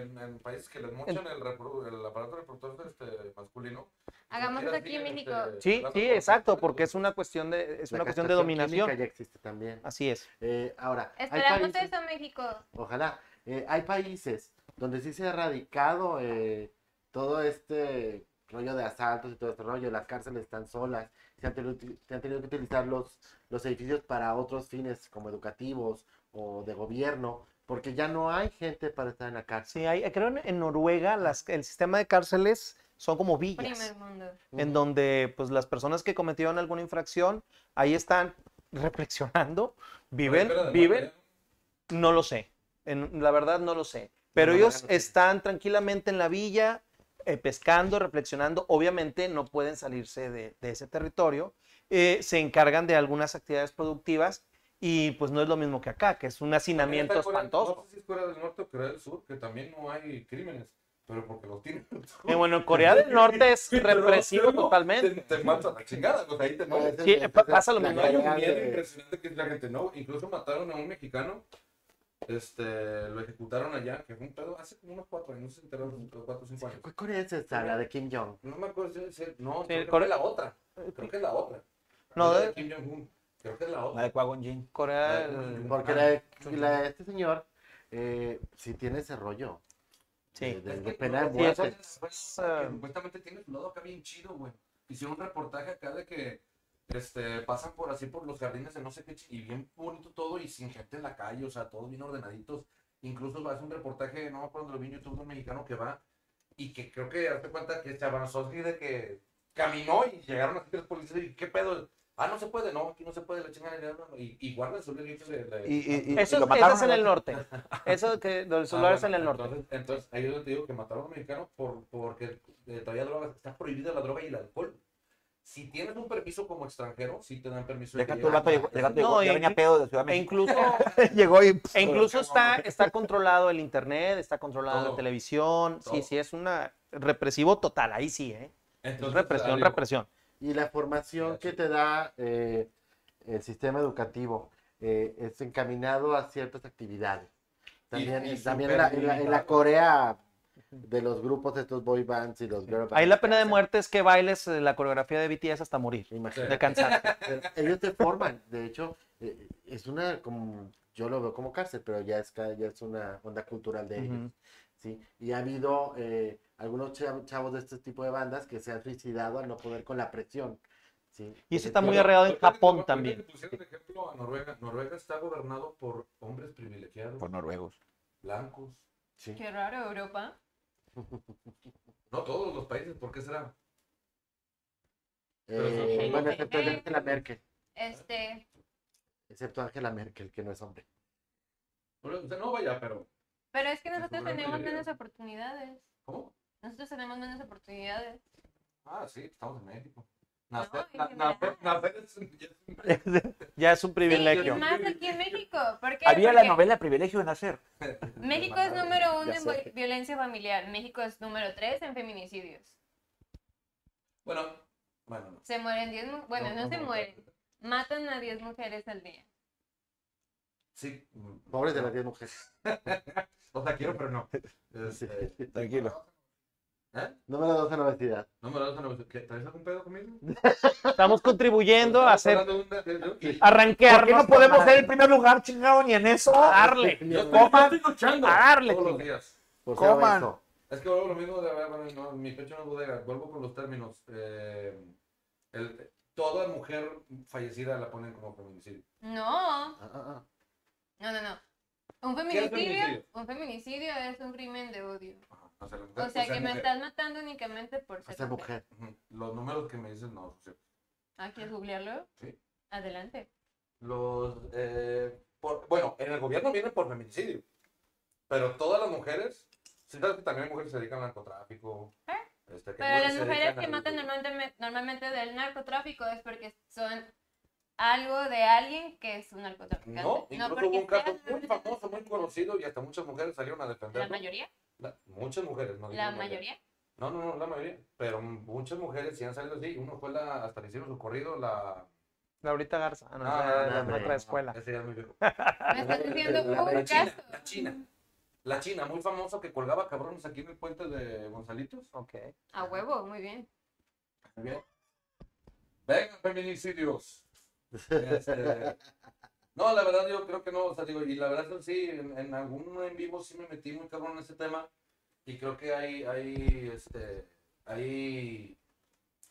S4: en, en países que les mochan el, el aparato reproductor este, masculino.
S6: Hagamos aquí en México.
S4: este,
S3: Sí, sí, exacto, porque es una cuestión de, es
S5: La
S3: una cuestión de dominación.
S5: ya existe también.
S3: Así es.
S5: Eh, ahora, hay
S6: Esperamos
S5: países-
S6: eso, México.
S5: Ojalá. Eh, hay países donde sí se ha erradicado eh, todo este rollo de asaltos y todo este rollo, las cárceles están solas, se han tenido, se han tenido que utilizar los, los edificios para otros fines como educativos o de gobierno, porque ya no hay gente para estar en la cárcel.
S3: Sí, hay, creo en, en Noruega las, el sistema de cárceles son como villas,
S6: mundo.
S3: en donde pues las personas que cometieron alguna infracción ahí están reflexionando, viven, viven, no lo sé, en- la verdad no lo sé, pero
S5: No,
S3: ellos
S5: no sé.
S3: están tranquilamente en la villa, eh, pescando, reflexionando, obviamente no pueden salirse de, de ese territorio, eh, se encargan de algunas actividades productivas y pues no es lo mismo que acá, que es un hacinamiento
S4: Corea-
S3: espantoso.
S4: No sé si es Corea del Norte o Corea del Sur, que también no hay crímenes, pero porque los tienen.
S3: Eh, bueno, en Corea del Norte es represivo
S4: no,
S3: totalmente.
S4: Te, te matan a la chingada, pues ahí te mueres.
S5: Ese-
S3: Sí,
S5: ese-
S3: pasa lo mismo.
S4: Hay un miedo impresionante que la gente no. Incluso mataron a un mexicano. Este, lo ejecutaron allá, que fue un pedo hace como unos cuatro años, no se enteraron, cuatro o cinco años.
S5: ¿Cuál Corea es esa? La de Kim Jong.
S4: No me acuerdo si es, no,
S3: Sí,
S4: creo que
S3: Core-
S4: es la otra. Creo que es la otra.
S3: No, de-
S4: de Kim Jong-un. Creo que es la
S2: de Qui-Gon Jinn.
S3: Corea
S4: Ah,
S3: del-
S5: Porque la de, la de este señor eh, sí tiene ese rollo.
S3: Sí.
S5: De, de-
S4: Es
S5: de
S4: que
S5: pena de
S4: no,
S5: muerte.
S4: pues, que Supuestamente tiene su lado acá bien chido, güey. Hicieron un reportaje acá de que este, pasan por así por los jardines de no sé qué, y bien bonito todo, y sin gente en la calle, o sea, todos bien ordenaditos. Incluso hace un reportaje, no me acuerdo, lo vi en YouTube de un mexicano que va, y que creo que hazte cuenta que se avanzó así de que caminó y llegaron así tres policías, y qué pedo. Ah, no se puede, no, aquí no se puede, la chingada. Y, y guarda el celular y
S2: Y, y, y-
S3: Eso,
S2: y lo
S3: eso
S2: mataron
S3: es en el norte. Eso que del
S4: Ah,
S3: celular es en el norte.
S4: Entonces, entonces ahí yo te digo que mataron a un mexicano por, porque eh, traía drogas. Está prohibida la droga y el alcohol. Si tienes un permiso como extranjero, sí te dan permiso. de
S2: Deja tu
S4: llegues
S2: llegó, tu
S3: No,
S2: ya
S3: e
S2: venía pedo de Ciudad de
S3: E
S2: México.
S3: incluso,
S2: Llegó y...
S3: e incluso está, está controlado el internet, está controlada la
S4: Todo.
S3: televisión. Sí,
S4: Todo.
S3: sí, es una represivo total. Ahí sí, ¿eh? Es
S4: Entonces,
S3: represión,
S4: ah, digo,
S3: represión.
S5: Y la formación que te da eh, el sistema educativo eh, es encaminado a ciertas actividades. También,
S4: Y- y
S5: también en, la, en la- en la. Corea de los grupos de estos boy bands y los girl bands.
S3: Ahí la pena de muerte es que bailes eh, la coreografía de BTS hasta morir,
S5: Imagínate.
S3: de.
S5: Pero Ellos te forman, de hecho, eh, es una, como, yo lo veo como cárcel, pero ya es, ya es una onda cultural de ellos.
S3: Ujú.
S5: ¿Sí? Y ha habido eh, algunos chav- chavos de este tipo de bandas que se han suicidado al no poder con la presión. ¿sí?
S3: Y eso
S5: Eh,
S3: está muy arreglado en Japón también.
S4: que pusieron de ejemplo a Noruega. Noruega está gobernado por hombres privilegiados,
S2: Por noruegos.
S4: blancos.
S5: sí.
S6: Qué raro, Europa.
S4: No todos los países, ¿por qué será?
S5: Eh, bueno, excepto de Angela Merkel.
S6: Este,
S5: Excepto Angela Merkel, que no es hombre.
S4: O sea, no vaya, pero.
S6: Pero es que nosotros tenemos menos oportunidades.
S4: ¿Cómo?
S6: Nosotros tenemos menos oportunidades.
S4: Ah, sí, estamos en México.
S6: No,
S4: Nacer, na- nacer es un- ya es un-
S3: Ya es un
S6: Sí,
S3: privilegio.
S6: y más aquí en México. ¿Por qué?
S2: Había la novela Privilegio de Nacer.
S6: México es número uno
S2: Ya
S6: en violencia familiar. México es número tres en feminicidios.
S4: Bueno, bueno, no.
S6: Se mueren 10 mu- Bueno, no, se
S4: no,
S6: mueren. Matan a 10 mujeres al día.
S4: Sí.
S5: Pobres de las 10 mujeres.
S4: O sea, quiero, pero no. Este,
S2: Tranquilo.
S4: ¿Eh?
S5: Número 2 en obesidad.
S4: No me lo das una ¿Qué? ¿Traes algún pedo conmigo?
S3: Estamos contribuyendo a hacer, arranquearnos.
S2: ¿Por qué no podemos ser el primer lugar, chingado, ni en eso?
S3: a darle,
S4: Yo
S2: Coman.
S4: estoy luchando
S3: a darle,
S4: todos los días.
S2: Coman.
S4: Es que vuelvo lo mismo de bueno, no, mi pecho no es bodega. Vuelvo con los términos. Eh, el- toda mujer fallecida la ponen como feminicidio.
S6: No,
S5: Ah, ah, ah.
S6: No, no, no. Un
S4: ¿Qué es
S6: feminicidio,
S4: feminicidio?
S6: un feminicidio es un crimen de odio.
S4: Ajá, o sea,
S6: O que me estás matando únicamente por ser
S5: ser
S6: mujer.
S4: Los números que me dicen no ciertos.
S6: Ah, ¿quieres googlearlo?
S4: Sí.
S6: Adelante.
S4: Los, eh, por- bueno, en el gobierno vienen por feminicidio. Pero todas las mujeres, sí sabes que también hay mujeres que se dedican al narcotráfico.
S6: ¿Eh?
S4: este, que
S6: Pero las mujeres que matan normalmente, normalmente del narcotráfico es porque son algo de alguien que es un narcotraficante.
S4: No, incluso
S6: porque
S4: hubo un caso muy famoso, muy conocido y hasta muchas mujeres salieron a
S6: La
S4: defenderlo.
S6: mayoría,
S4: La- muchas mujeres, no
S6: la mayoría.
S4: No, no, no, la mayoría. Pero muchas mujeres sí han salido así. Uno fue la, hasta le hicieron su corrido, la...
S3: Laurita Garza, ah, no,
S4: Ah,
S5: no,
S3: la
S5: no,
S3: otra
S5: no.
S3: escuela.
S4: Ese ya es muy viejo.
S6: Me estás diciendo
S5: La-
S6: un
S4: La China,
S6: caso.
S4: la China. La China, muy famosa que colgaba cabrones aquí en el puente de Gonzalitos.
S3: Ok.
S6: A huevo, muy bien.
S4: Muy bien. Venga, feminicidios. Este, No, la verdad yo creo que no, o sea, digo, y la verdad sí, en, en algún en vivo sí me metí muy cabrón en ese tema y creo que hay, hay, este, hay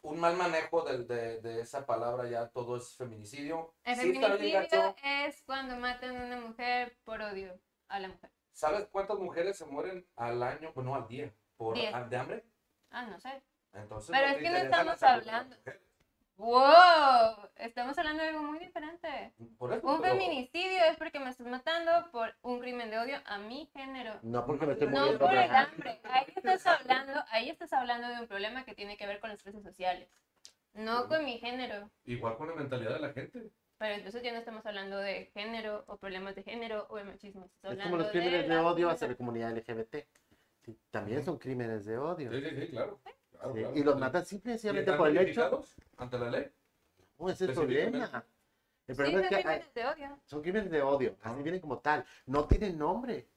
S4: un mal manejo del- de, de esa palabra, ya todo es feminicidio.
S6: El
S4: Sí
S6: feminicidio es cuando matan a una mujer por odio a la mujer.
S4: ¿Sabes cuántas mujeres se mueren al año, bueno, al día, por
S6: Diez.
S4: de hambre?
S6: Ah, no sé.
S4: Entonces,
S6: Pero es que no estamos
S4: de
S6: hablando. ¡Wow! Estamos hablando de algo muy diferente.
S4: Por eso,
S6: Un
S4: pero-
S6: feminicidio es porque me estás matando por un crimen de odio a mi género.
S5: No porque me estoy
S6: No
S5: muriendo
S6: por el
S5: hambre.
S6: Ahí estás hablando, ahí estás hablando de un problema que tiene que ver con las clases sociales. No con mi género.
S4: Igual con la mentalidad de la gente.
S6: Pero entonces ya no estamos hablando de género o problemas de género o de machismo. Estás
S5: Es como los crímenes de odio hacia la comunidad LGBT. Sí, también son crímenes de odio.
S4: Sí, sí, sí, claro. Claro,
S5: Sí,
S4: claro.
S5: Y los matan simple y
S4: ¿Y
S5: sencillamente por el hecho.
S4: ante la ley?
S5: No, ese es el problema. El
S6: Sí,
S5: problema
S6: son
S5: es que hay-
S6: crímenes de odio.
S5: son crímenes de odio. Así
S4: Ah.
S5: vienen como tal. No tienen nombre.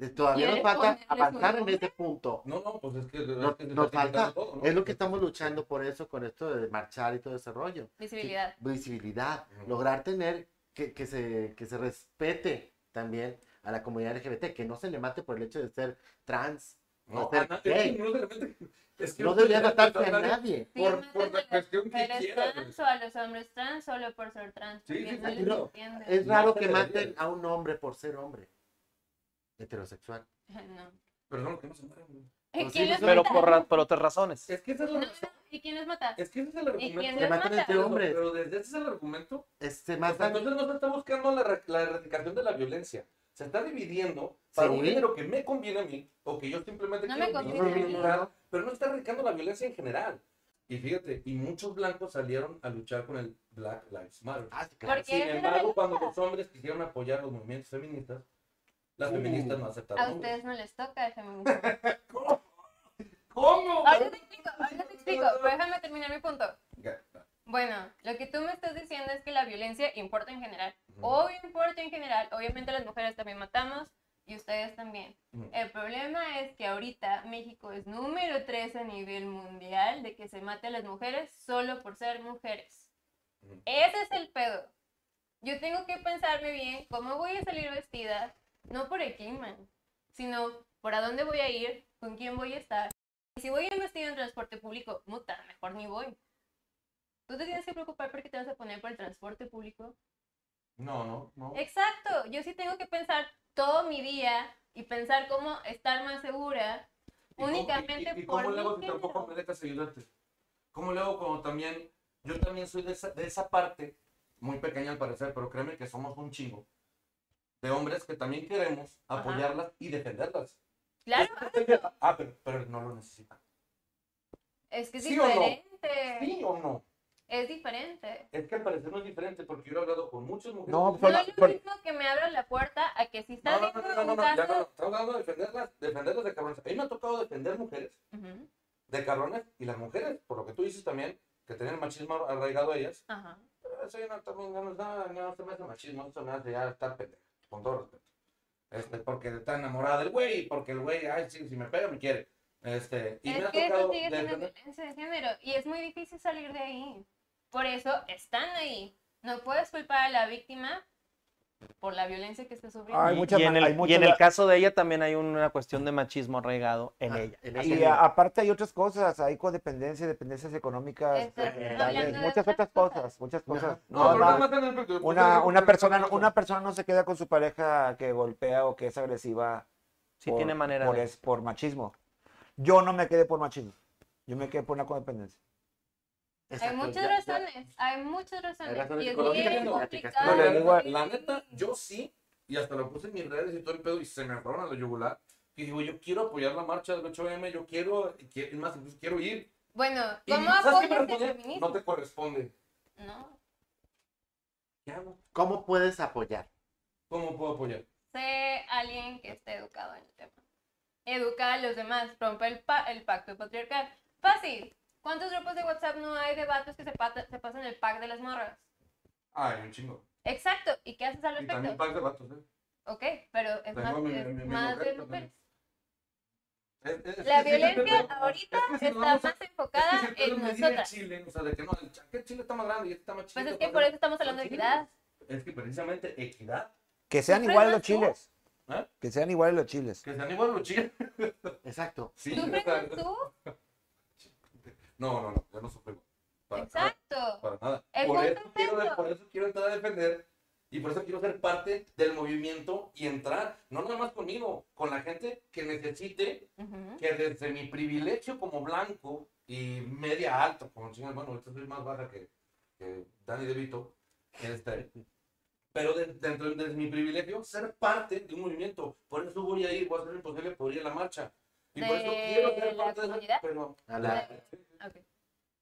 S5: Eh, Todavía nos
S6: ¿Quieres
S5: falta avanzar en ese punto.
S4: No, no, pues es que, es
S5: Nos,
S4: que
S5: nos falta,
S4: todo, ¿no?
S5: es lo que estamos luchando por eso, con esto de marchar y todo ese rollo.
S6: Visibilidad.
S5: Sí, visibilidad.
S4: Ujú.
S5: Lograr tener que, que, se, que se respete también a la comunidad LGBT, que no se le mate por el hecho de ser trans.
S4: No,
S5: o ser
S4: a na- es
S5: gay.
S4: que no, de repente- es que
S5: No debería matarse a nadie.
S6: Sí,
S4: Por- la cuestión que quieras,
S6: trans o a los hombres trans solo por ser trans.
S4: Sí,
S6: no.
S5: Es raro que maten a un hombre por ser hombre. Heterosexual.
S6: No.
S4: Pero no, que no se mueran, güey.
S6: ¿Y
S5: Pues
S6: quién
S5: sí,
S6: los
S5: sí,
S3: Pero
S6: mata?
S3: por, ra- por otras razones.
S4: Es que esa es la razón.
S6: ¿Y quién los mata?
S4: Es que ese es el
S6: ¿Y quién
S4: argumento.
S6: los
S5: Se matan
S6: mata?
S5: entre hombres.
S4: Pero desde ese es el argumento.
S5: Es- se
S4: o sea,
S5: matan.
S4: entonces no se está buscando la, la erradicación de la violencia. Se está dividiendo para un
S5: Sí.
S4: género que me conviene a mí o que yo simplemente
S6: No me
S4: quiero
S6: a
S4: pero no está erradicando la violencia en general. Y fíjate, y muchos blancos salieron a luchar con el Black Lives Matter.
S5: Ah, claro.
S4: Sin embargo, cuando los hombres quisieron apoyar los movimientos feministas, las
S5: Uh.
S4: feministas no
S6: A
S4: aceptaron.
S6: ustedes no les toca el feminismo.
S4: ¿Cómo?
S6: Ahorita te explico, ahorita te explico, pero déjame terminar mi punto.
S4: Ya,
S6: Bueno, lo que tú me estás diciendo es que la violencia importa en general.
S4: Ujú.
S6: Obvio importa en general. Obviamente las mujeres también matamos y ustedes también.
S4: Ujú.
S6: El problema es que ahorita México es número 3 a nivel mundial de que se mate a las mujeres solo por ser mujeres.
S4: Ujú.
S6: Ese es el pedo. Yo tengo que pensarme bien cómo voy a salir vestida, no por el clima, sino por a dónde voy a ir, con quién voy a estar. Y si voy a en transporte público, muta, mejor ni voy. ¿Tú te tienes que preocupar porque te vas a poner por el transporte público?
S4: No, no, no.
S6: Exacto, yo sí tengo que pensar todo mi día y pensar cómo estar más segura
S4: ¿Y cómo-
S6: únicamente
S4: y- y- y
S6: por
S4: cómo le hago si tampoco me dejas ayudarte? ¿Cómo le hago cuando también, yo también soy de esa, de esa parte, muy pequeña al parecer, pero créeme que somos un chingo, de hombres que también queremos
S6: Ajá.
S4: apoyarlas y defenderlas.
S6: Claro,
S4: Ah, pero, pero no lo necesitan.
S6: es que es
S4: ¿Sí o no?
S6: diferente.
S4: ¿Sí o no?
S6: Es diferente.
S4: Es que al parecer no es diferente porque yo he hablado con muchas mujeres.
S2: No,
S6: No
S2: Por la-
S6: es lo mismo que me abra la puerta a que si
S4: no,
S6: estás
S4: no, no, no, no,
S6: un
S4: no, ya no, estamos hablando de defenderlas, defenderlas de cabrones. A mí me ha tocado defender mujeres de cabrones y las mujeres, por lo que tú dices también, que tienen machismo arraigado a ellas,
S6: Ajá.
S4: Pero Eso ya no, también no, no, no se me hace machismo, eso me hace ya estar pendejo, con todo respeto. Este, porque está enamorada del güey, porque el güey, ay, sí, si me pega, me quiere. Este, y me ha
S6: que eso
S4: tocado
S6: sigue siendo
S4: defender-
S6: violencia de género y es muy difícil salir de ahí. Por eso están ahí. No puedes culpar a la víctima por la violencia que está sufriendo.
S2: Hay
S3: Y- en el,
S2: hay
S3: y
S2: muchas
S3: en el
S2: ma-
S3: caso de ella también hay una cuestión de machismo arraigado en
S5: Ah,
S3: ella.
S5: en
S2: Y
S5: ella.
S2: aparte hay otras cosas, hay codependencia, dependencias económicas,
S6: de
S2: muchas
S6: otras cosas.
S2: cosas, muchas cosas.
S4: No,
S2: No, una, persona, una persona no se queda con su pareja que golpea o que es agresiva
S3: Sí
S2: por,
S3: tiene manera
S2: por,
S3: de...
S2: es- por machismo. Yo no me quedé por machismo, yo me quedé por una codependencia.
S6: Hay muchas
S5: ya- ya-
S6: razones, hay muchas razones.
S5: razones
S6: y es bien complicado.
S2: No, le digo a-
S4: La neta, yo sí, y hasta lo puse en mis redes y todo el pedo, y se me fueron a la yugular. Y digo, yo quiero apoyar la marcha del 8M, yo quiero, quiero es más, incluso quiero ir.
S6: Bueno, ¿cómo
S4: ¿sabes qué me
S6: apoyas el feminismo?
S4: No te corresponde.
S6: No.
S4: ¿Qué hago?
S5: ¿Cómo puedes apoyar?
S4: ¿Cómo puedo apoyar?
S6: Sé alguien que esté educado en el tema. Educa a los demás, rompe el, pa- el pacto patriarcal. Fácil. ¿Cuántos grupos de WhatsApp no hay de vatos que se, pata- se pasan el pack de las morras?
S4: Ay, un chingo.
S6: Exacto. ¿Y qué haces al
S4: Y también
S6: respecto?
S4: par de vatos, ¿eh?
S6: Ok, pero es
S4: Tengo
S6: más,
S4: mi-
S6: es
S4: mi- mi
S6: más
S4: mujer
S6: de mujeres.
S4: Es- es-
S6: La
S4: es que sí,
S6: violencia ahorita
S4: es que si
S6: está
S4: vamos a-
S6: más enfocada
S4: si
S6: en nosotras.
S4: chile, o sea, de que no, el cha- que el chile está más grande y este está más chiquito.
S6: Pues es que
S4: pues,
S6: por eso estamos hablando de equidad.
S4: Es que precisamente equidad.
S2: Que sean
S6: ¿Sufres
S2: iguales
S6: más
S2: los
S6: tú?
S2: chiles,
S4: ¿eh?
S2: que sean iguales los chiles.
S4: Que sean igual los chiles.
S5: Exacto.
S4: Sí,
S6: ¿Sufres
S4: o sea,
S6: más tú?
S4: No, no, no, yo no sufro igual. Para nada,
S6: Exacto.
S4: para nada.
S6: El
S4: Por eso,
S6: es
S4: quiero, por eso quiero entrar a defender y por eso quiero ser parte del movimiento y entrar, no nada más conmigo, con la gente que necesite que desde mi privilegio como blanco y media alta, como chingas, bueno, ahorita soy más baja que, que Dani DeVito, este, pero de- dentro de mi privilegio, ser parte de un movimiento. Por eso voy a ir, voy a hacer lo imposible por ir a la marcha. Y por eso
S6: ¿De
S4: quiero ser parte de
S6: comunidad?
S4: esa, pero
S5: A la-
S6: Ok.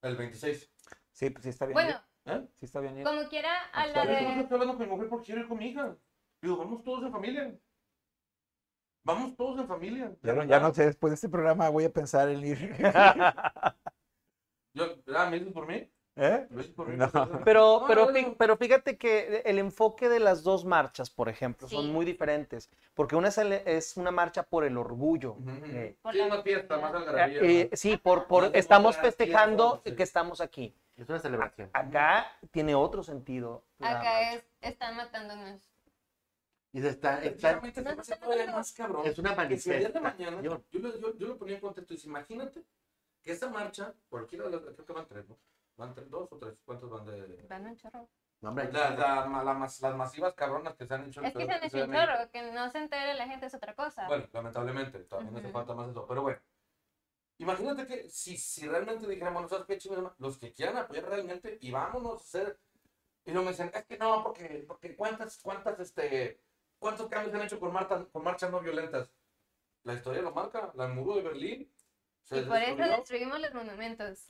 S4: el 26.
S2: Sí, pues sí está bien.
S6: Bueno,
S4: ¿Eh?
S2: Sí está bien. ir.
S6: como quiera, a la
S4: ¿Sabes? Yo
S6: de...
S4: estoy hablando con mi mujer porque quiero ir con mi hija. Digo, vamos todos en familia. Vamos todos en familia.
S2: Ya no, ya no sé, después de este programa voy a pensar en ir.
S4: Yo, ah, ¿me dices por mí?
S2: ¿Eh? No.
S3: Pero,
S4: No,
S3: pero,
S4: no, no.
S3: pero fíjate que el enfoque de las dos marchas, por ejemplo,
S6: Sí.
S3: son muy diferentes. Porque una es, el- es una marcha por el orgullo.
S4: Ujú, ujú.
S3: eh,
S6: Por
S4: Sí, una fiesta, más
S6: comunidad.
S4: algarabía.
S3: eh,
S4: más-
S3: sí, por, por,
S4: Más
S3: estamos festejando que estamos aquí.
S5: Es una celebración.
S3: Acá tiene otro sentido.
S6: Acá es, están matándonos.
S5: Y se está, está,
S4: más cabrón.
S5: es una manifestación.
S4: yo, lo- yo, yo lo ponía en contexto, dice, imagínate que esa marcha, cualquiera de las, que van tres, ¿no? Van tres, dos o tres, ¿cuántos van de...?
S6: Van un chorro.
S5: No, hombre,
S4: La- la- la mas- las masivas cabronas que se han hecho en
S6: Es que se han hecho un chorro, que no se entere la gente es otra cosa.
S4: Bueno, lamentablemente, todavía me hace
S6: Ujú.
S4: falta más eso. Pero bueno, imagínate que si, si realmente dijéramos, ¿sabes qué chingada? Los que quieran apoyar realmente y vámonos a hacer. Y no me dicen, es que no, porque, porque cuántas, cuántas, este, cuántos cambios se han hecho con, martas, con marchas no violentas. La historia lo marca, la muro de Berlín. se
S6: y por eso
S4: destruyó.
S6: destruimos los monumentos.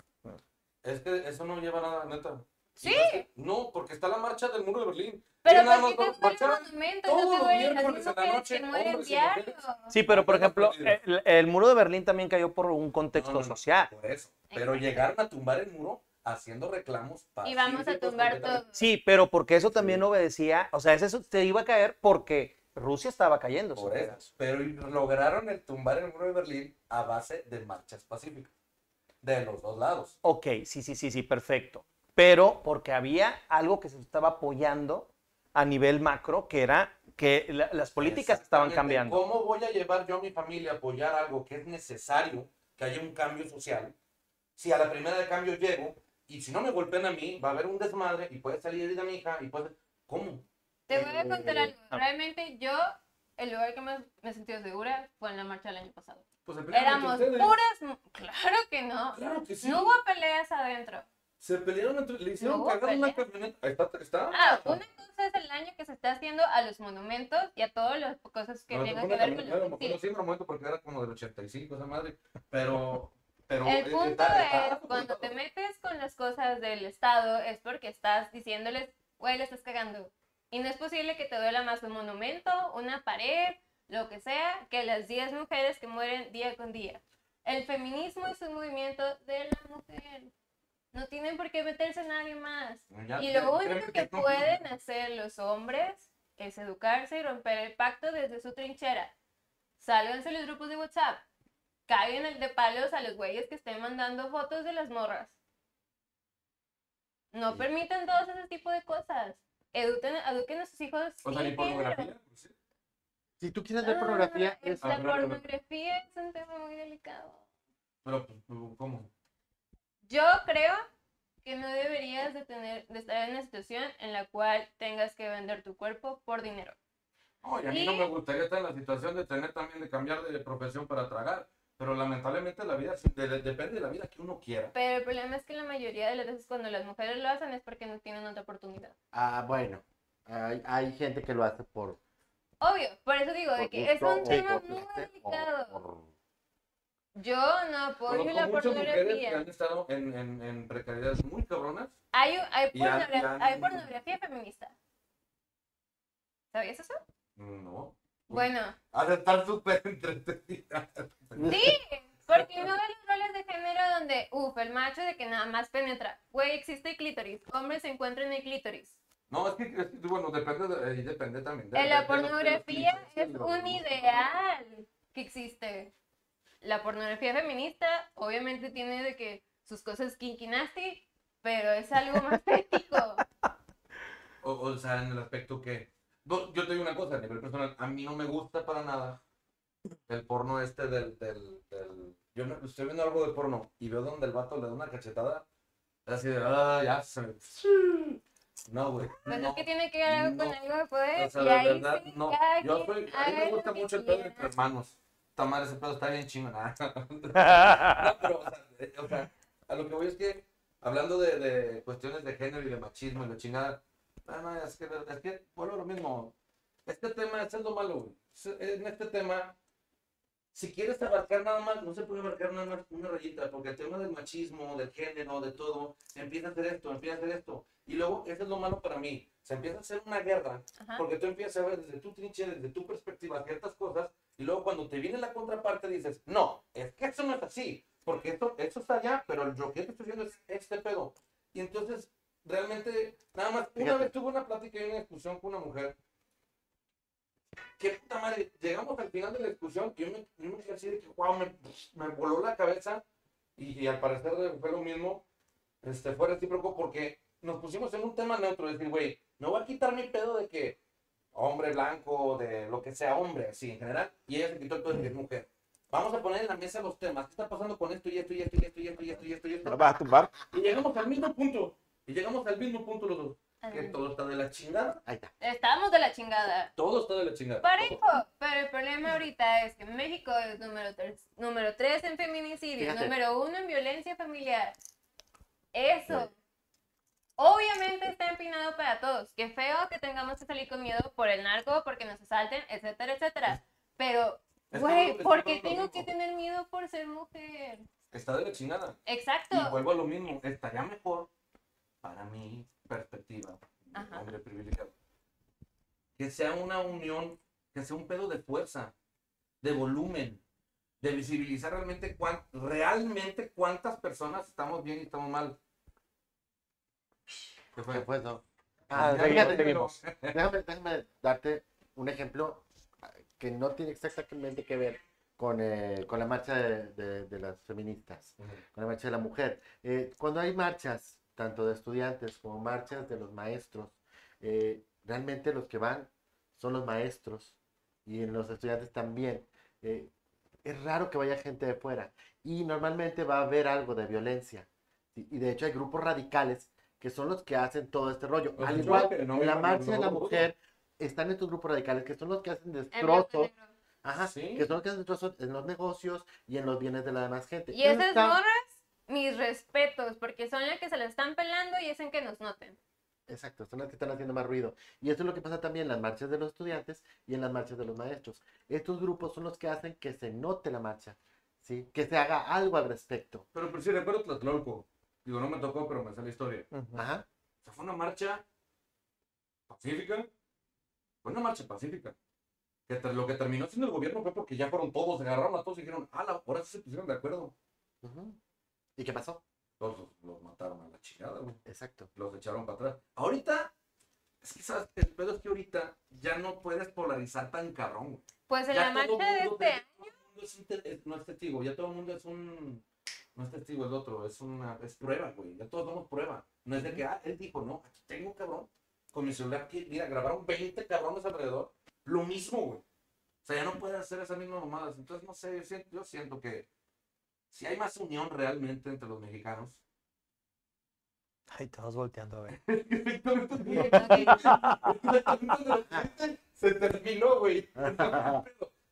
S4: Es que eso no lleva nada, neta.
S6: Sí.
S4: No porque está la marcha del muro de Berlín.
S6: Pero
S4: nada
S6: ¿por qué
S4: más
S6: te te.
S3: Sí, pero por ejemplo, el, el muro de Berlín también cayó por un contexto
S4: No, no, no.
S3: social.
S4: Por eso. Pero llegaron a tumbar el muro haciendo reclamos
S6: Y vamos a
S4: pacíficos
S6: tumbar todo.
S3: Sí, pero porque eso también
S4: Sí.
S3: obedecía, o sea, eso se iba a caer porque Rusia estaba cayendo.
S4: Por eso. Pero lograron el tumbar el muro de Berlín a base de marchas pacíficas. De los dos lados.
S3: Ok, sí, sí, sí, sí, perfecto. Pero porque había algo que se estaba apoyando a nivel macro, que era que la- las políticas estaban cambiando.
S4: ¿Cómo voy a llevar yo a mi familia a apoyar algo que es necesario, que haya un cambio social? Si a la primera de cambio llego y si no me golpean a mí, va a haber un desmadre y puede salir herida mi hija y puede... ¿Cómo?
S6: Te voy a contar
S5: Eh,
S6: algo.
S3: ah.
S6: Realmente yo, el lugar que más me he sentido segura fue en la marcha del año pasado.
S4: Pues
S6: Éramos puras... Claro que no.
S4: Claro que sí.
S6: No hubo peleas adentro.
S4: Se pelearon entre... Le hicieron
S6: ¿No
S4: cagar una camioneta. Ahí está, está.
S6: Ah, una cosa es el daño que se está haciendo a los monumentos y a todas las cosas que tengan que ver con los
S4: bueno,
S6: sí.
S4: sí, en un momento porque era como del 85 esa madre. Pero... pero
S6: El
S4: eh,
S6: punto
S4: está- está-
S6: es, cuando te metes con las cosas del Estado, es porque estás diciéndoles, güey, le estás cagando. Y no es posible que te duela más un monumento, una pared, lo que sea, que las 10 mujeres que mueren día con día. El feminismo es un movimiento de la mujer. No tienen por qué meterse nadie más.
S4: Ya-
S6: Y lo único
S4: que
S6: pueden hacer los hombres es educarse y romper el pacto desde su trinchera. Sálganse los grupos de WhatsApp. Caigan el de palos a los güeyes que estén mandando fotos de las morras. No
S5: Sí.
S6: permitan todos ese tipo de cosas. Eduquen, eduquen a sus hijos.
S4: O sea, ni pornografía.
S5: Si tú quieres ver
S6: Ah,
S5: pornografía,
S6: es-
S5: es...
S6: La pornografía es un tema muy delicado.
S4: Pero, pues, ¿cómo?
S6: Yo creo que no deberías de, tener, de estar en una situación en la cual tengas que vender tu cuerpo por dinero.
S4: Oye, a mí no me gustaría estar en la situación de tener también de cambiar de profesión para tragar. Pero lamentablemente la vida sí, de- de- depende de la vida que uno quiera.
S6: Pero el problema es que la mayoría de las veces cuando las mujeres lo hacen es porque no tienen otra oportunidad.
S5: Ah, bueno. Hay, hay gente que lo hace por...
S6: Obvio, por eso digo, de que es un tema muy delicado. Yo no apoyo la
S4: muchas mujeres que
S6: pornografía.
S4: han estado en, en, en precariedades muy cabronas.
S6: Hay, hay,
S4: Y han-
S6: pornogra-
S4: y han-
S6: hay pornografía feminista. ¿Sabías eso?
S4: No.
S6: Bueno,
S4: Ha de estar súper entretenida.
S6: sí, porque no ves los roles de género donde, uff, el macho de que nada más penetra. Güey, existe el clítoris. Hombres se encuentran en el clítoris.
S4: No, es que, es que, bueno, depende, de, depende también. de-
S6: la
S4: de
S6: pornografía es un ideal que existe. La pornografía feminista obviamente tiene de que sus cosas kinky nasty, pero es algo más ético.
S4: O, o sea, en el aspecto que... no, yo te digo una cosa, a nivel personal, a mí no me gusta para nada el porno este del, del, del yo me, estoy viendo algo de porno y veo donde el vato le da una cachetada, así de, ah, ya se me... No, güey.
S6: Pues
S4: no.
S6: es que tiene que ver con algo de poder.
S4: O sea,
S6: y
S4: de
S6: ahí
S4: verdad,
S6: sí,
S4: no. Yo soy, a mí me gusta mucho el pedo
S6: quiera.
S4: entre hermanos. Madre, ese pedo está bien chingón. ah. No, pero, o sea, o sea, a lo que voy es que, hablando de, de cuestiones de género y de machismo y la chingada, no, no, es que, es que, vuelvo a lo mismo. Este tema, eso es lo malo, güey. En este tema, si quieres abarcar nada más, no se puede abarcar nada más una rayita, porque el tema del machismo, del género, de todo, empieza a hacer esto, empieza a hacer esto. Y luego, eso es lo malo para mí. Se empieza a hacer una guerra
S6: Ajá.
S4: porque tú empiezas a ver desde tu trinchera, desde tu perspectiva ciertas cosas, y luego cuando te viene la contraparte dices, no, es que eso no es así, porque esto, esto está allá, pero lo que yo te estoy diciendo es este pedo. Y entonces, realmente, nada más, una
S5: Fíjate.
S4: vez tuve una plática y una discusión con una mujer, que puta madre, llegamos al final de la discusión y yo me, yo me quedé así de que, wow, me, me voló la cabeza, y, y al parecer fue lo mismo, este, fue recíproco porque nos pusimos en un tema neutro, es decir, güey, no voy a quitar mi pedo de que hombre blanco, de lo que sea hombre, así en general, y ella se quitó el pedo de que es mujer. Vamos a poner en la mesa los temas, ¿qué está pasando con esto y esto y esto y esto y esto y esto y esto y esto?
S2: ¿Me vas a tumbar?
S4: Y llegamos al mismo punto, y llegamos al mismo punto los dos, que todo está de la chingada,
S5: Ahí está.
S6: Estamos de la chingada.
S4: todo está de la chingada.
S6: Parejo, pero el problema ahorita es que México es número 3 número tres en feminicidio,
S5: Fíjate.
S6: número uno en violencia familiar. Eso. Obviamente está empinado para todos. Qué feo que tengamos que salir con miedo por el narco, porque nos asalten, etcétera, etcétera. Pero, güey, ¿por qué tengo que tener miedo por ser mujer?
S4: Está de la chingada.
S6: Exacto.
S4: Y vuelvo a lo mismo, estaría mejor, para mi perspectiva,
S6: Ajá.
S4: hombre privilegiado, que sea una unión, que sea un pedo de fuerza, de volumen, de visibilizar realmente, cuán- realmente cuántas personas estamos bien y estamos mal. ¿Qué fue?
S5: ¿Qué fue eso?
S2: Ah,
S5: fíjate,
S2: seguimos.
S5: Déjame, déjame darte un ejemplo ah, que no tiene exactamente que ver con, eh, con la marcha de, de- de las feministas,
S4: Ujú.
S5: con la marcha de la mujer. Eh, cuando hay marchas, tanto de estudiantes como marchas de los maestros, eh, realmente los que van son los maestros y en los estudiantes también. Eh, es raro que vaya gente de fuera y normalmente va a haber algo de violencia. ¿sí? Y de hecho hay grupos radicales que son los que hacen todo este rollo.
S4: Pues
S5: Al igual
S4: que no
S5: en la
S4: no-
S5: marcha
S4: no
S5: de la mujer están estos grupos radicales que son los que hacen destrozos, ajá,
S4: Sí.
S5: que son los que hacen destrozos en los negocios y en los bienes de la demás gente.
S6: Y esas
S5: está-
S6: morras, mis respetos, porque son las que se la están pelando y hacen que nos noten.
S5: Exacto, son las que están haciendo más ruido. Y eso es lo que pasa también en las marchas de los estudiantes y en las marchas de los maestros. Estos grupos son los que hacen que se note la marcha, ¿sí? Que se haga algo al respecto.
S4: Pero, pero sí, recuerdo Tlatelolco. Digo, no me tocó, pero me sale la historia.
S5: Ajá.
S4: O sea, fue una marcha pacífica. Fue una marcha pacífica. Que lo que terminó siendo el gobierno fue porque ya fueron todos, se agarraron a todos y dijeron, ah, la- ahora sí se pusieron de acuerdo.
S5: ujú. ¿Y qué pasó?
S4: Todos los, los mataron a la chingada, güey.
S5: Exacto.
S4: Los echaron para atrás. Ahorita, es que sabes, el pedo es que ahorita ya no puedes polarizar tan cabrón, güey.
S6: Pues en
S4: Ya
S6: la
S4: todo
S6: marcha de
S4: mundo-
S6: este
S4: todo el mundo es es- no es testigo, ya todo el mundo es un. No es testigo, el otro, es una. Es prueba, güey. Ya todos damos prueba. No es de que, ah, él dijo, no, aquí tengo cabrón. Con mi celular, aquí, mira, grabaron 20 cabrones alrededor. Lo mismo, güey. O sea, ya no puedes hacer esas mismas mamadas. Entonces, no sé, yo siento, yo siento que si hay más unión realmente entre los mexicanos.
S3: Ay, todos volteando a ver.
S4: Se terminó, güey. Pero,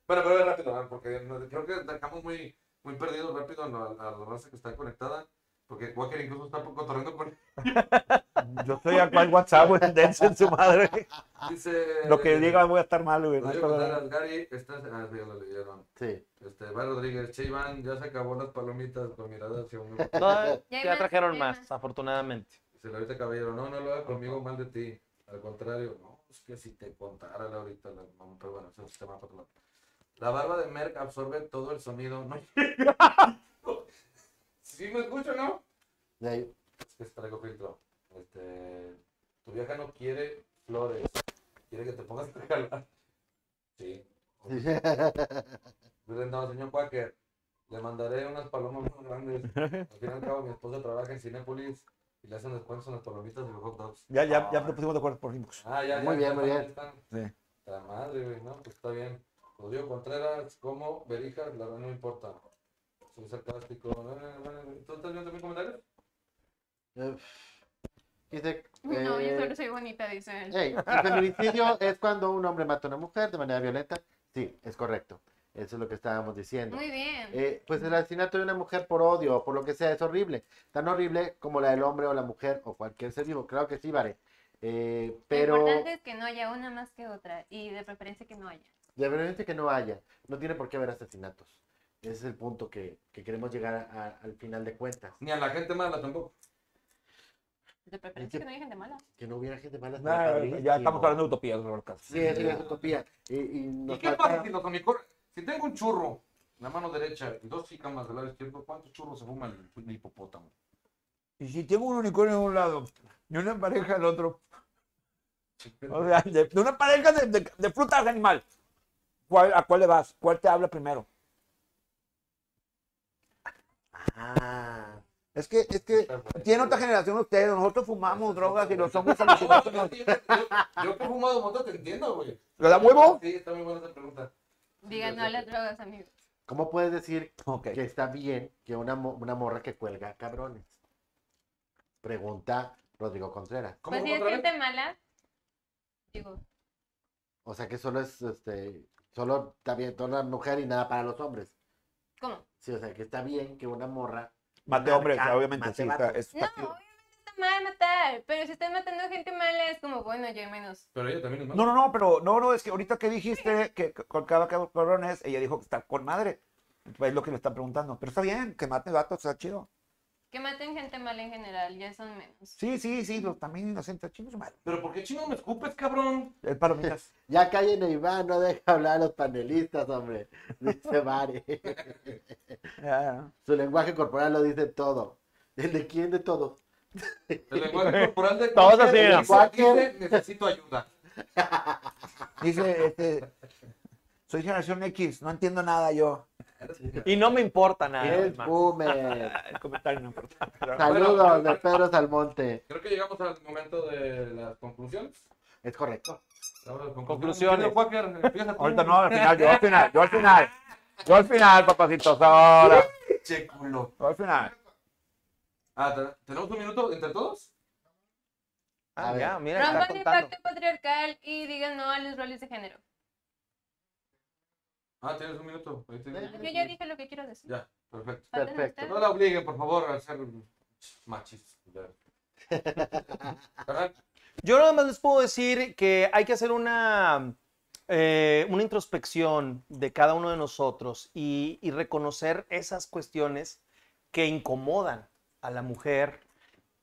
S4: pero, rápido, porque creo que dejamos muy, muy perdidos rápido a la, a la raza que está conectada. Porque Walker incluso está cotorreando con.
S2: Yo estoy acá en WhatsApp, güey, dense en su madre.
S4: Dice.
S2: Lo que diga voy a estar mal, güey. no
S4: Gary, estás. Ah, sí, ya lo leyeron.
S5: Sí.
S4: Este, Bar Rodríguez, Che Iván, ya se acabó las palomitas con mirada hacia un.
S3: No,
S6: Ya
S3: trajeron más, afortunadamente.
S4: Dice Laurita Caballero, no, no lo haga conmigo mal de ti. Al contrario, no, es que si te contara Laurita, la, pero bueno, eso es tema para otro lado. La barba de Merck absorbe todo el sonido. No ¿Sí me escucho, no?
S5: De ahí-
S4: Es que traigo filtro. Este, tu vieja no quiere flores, quiere que te pongas a regalar. Sí. No, señor Quaker, le mandaré unas palomas más grandes. Al fin y al cabo, mi esposa trabaja en Cinépolis y le hacen descuentos en las palomitas y los hot dogs.
S2: Ya, ya, ya nos pusimos de acuerdo por inbox.
S4: Ah, ya,
S5: Muy
S4: ya,
S5: bien,
S4: ya,
S5: muy
S4: ya
S5: bien.
S4: están.
S2: Sí.
S4: La madre, güey, ¿no? Pues está bien. Rodrigo Contreras, como Berijas, la verdad no importa. Soy sarcástico. eh, ¿Tú estás viendo también comentarios?
S5: Eh, Dice,
S6: No, yo solo soy bonita, dice él.
S5: El feminicidio es cuando un hombre mata a una mujer de manera violenta. Sí, es correcto. Eso es lo que estábamos diciendo.
S6: Muy bien.
S5: Eh, pues el asesinato de una mujer por odio o por lo que sea es horrible. Tan horrible como la del hombre o la mujer o cualquier ser vivo. Claro que sí, Vare. Eh, pero
S6: Lo importante es que no haya una más que otra y de preferencia que no haya.
S5: de verdad que no haya. No tiene por qué haber asesinatos. Ese es el punto que, que queremos llegar a- a- al final de cuentas.
S4: Ni a la gente mala tampoco.
S6: De preferencia que no haya gente mala.
S5: Que no hubiera gente mala.
S2: Nah, ya estamos hablando de utopías.
S5: Sí, es utopía. Y, y
S4: ¿Y
S5: nos
S4: qué
S5: falta-
S4: pasa si los amigos... Si tengo un churro en la mano derecha y dos jícamas del lado izquierdo, ¿cuántos churros se fuma el, el hipopótamo?
S2: Y si tengo un unicornio de un lado y una pareja del otro, o sea, de, de una pareja de, de, de frutas animal, ¿cuál, ¿a cuál le vas? ¿Cuál te habla primero?
S5: Ah,
S2: Es que, es que tiene otra generación ustedes, nosotros fumamos drogas y los hombres alucinógenos.
S4: Yo, yo- yo que he fumado moto te entiendo, güey.
S2: ¿Le da huevo?
S4: Sí, está muy buena esa pregunta.
S6: Digan no a las drogas, amigos.
S5: ¿Cómo puedes decir que está bien que una, una morra que cuelga cabrones? Pregunta Rodrigo Contreras.
S4: ¿Cómo
S6: Pues si es gente mala, digo,
S5: O sea que solo es, este, solo está bien toda la mujer y nada para los hombres.
S6: ¿cómo?
S5: Sí, o sea que está bien que una morra
S2: Mate hombres, obviamente,
S5: mate
S2: sí. Está, es-
S6: No, obviamente está mal matar, pero si están matando gente mala es como, bueno, yo menos.
S4: Pero ella también es
S2: No,
S4: mala.
S2: no, no, pero no, no, es que ahorita que dijiste que colgaba cabrones, ella dijo que está con madre. Es lo que le están preguntando. Pero está bien, que mate vatos, está chido.
S6: Que maten gente mala en general, ya son menos.
S2: Sí, sí, sí, los también inocentes, chingos, madre.
S4: ¿Pero por qué chino me escupes, cabrón?
S2: El palomitas.
S5: Ya callen a Iván, no deja hablar a los panelistas, hombre. Dice Vare.
S2: Ya.
S5: Su lenguaje corporal lo dice todo. ¿El de quién de todos?
S4: El lenguaje corporal de
S3: Todos así,
S4: dice, necesito ayuda.
S2: Dice, este, soy generación X, no entiendo nada yo.
S3: Y no me importa nada.
S5: Es boomer.
S2: El comentario no importa. pero-
S5: Saludos de Pedro Salmonte.
S4: Creo que llegamos al momento de las conclusiones.
S5: Es correcto.
S3: Conclusiones.
S2: Ahorita no, al final, yo al final, yo al final. Yo al final, papacitos, ahora.
S4: Che culo.
S2: Yo al final.
S4: Ah, ¿te- ¿tenemos un minuto entre todos?
S5: A
S3: Ah, ya, mira,
S6: Rompan el pacto patriarcal y digan no a los roles de género.
S4: Ah, tienes un minuto. Ahí tienes-
S6: Yo ya dije lo que quiero decir.
S4: Ya, perfecto.
S5: Perfecto.
S4: No la obliguen, por favor, a ser. ¿Verdad?
S3: Yo nada más les puedo decir que hay que hacer una, eh, una introspección de cada uno de nosotros y, y reconocer esas cuestiones que incomodan a la mujer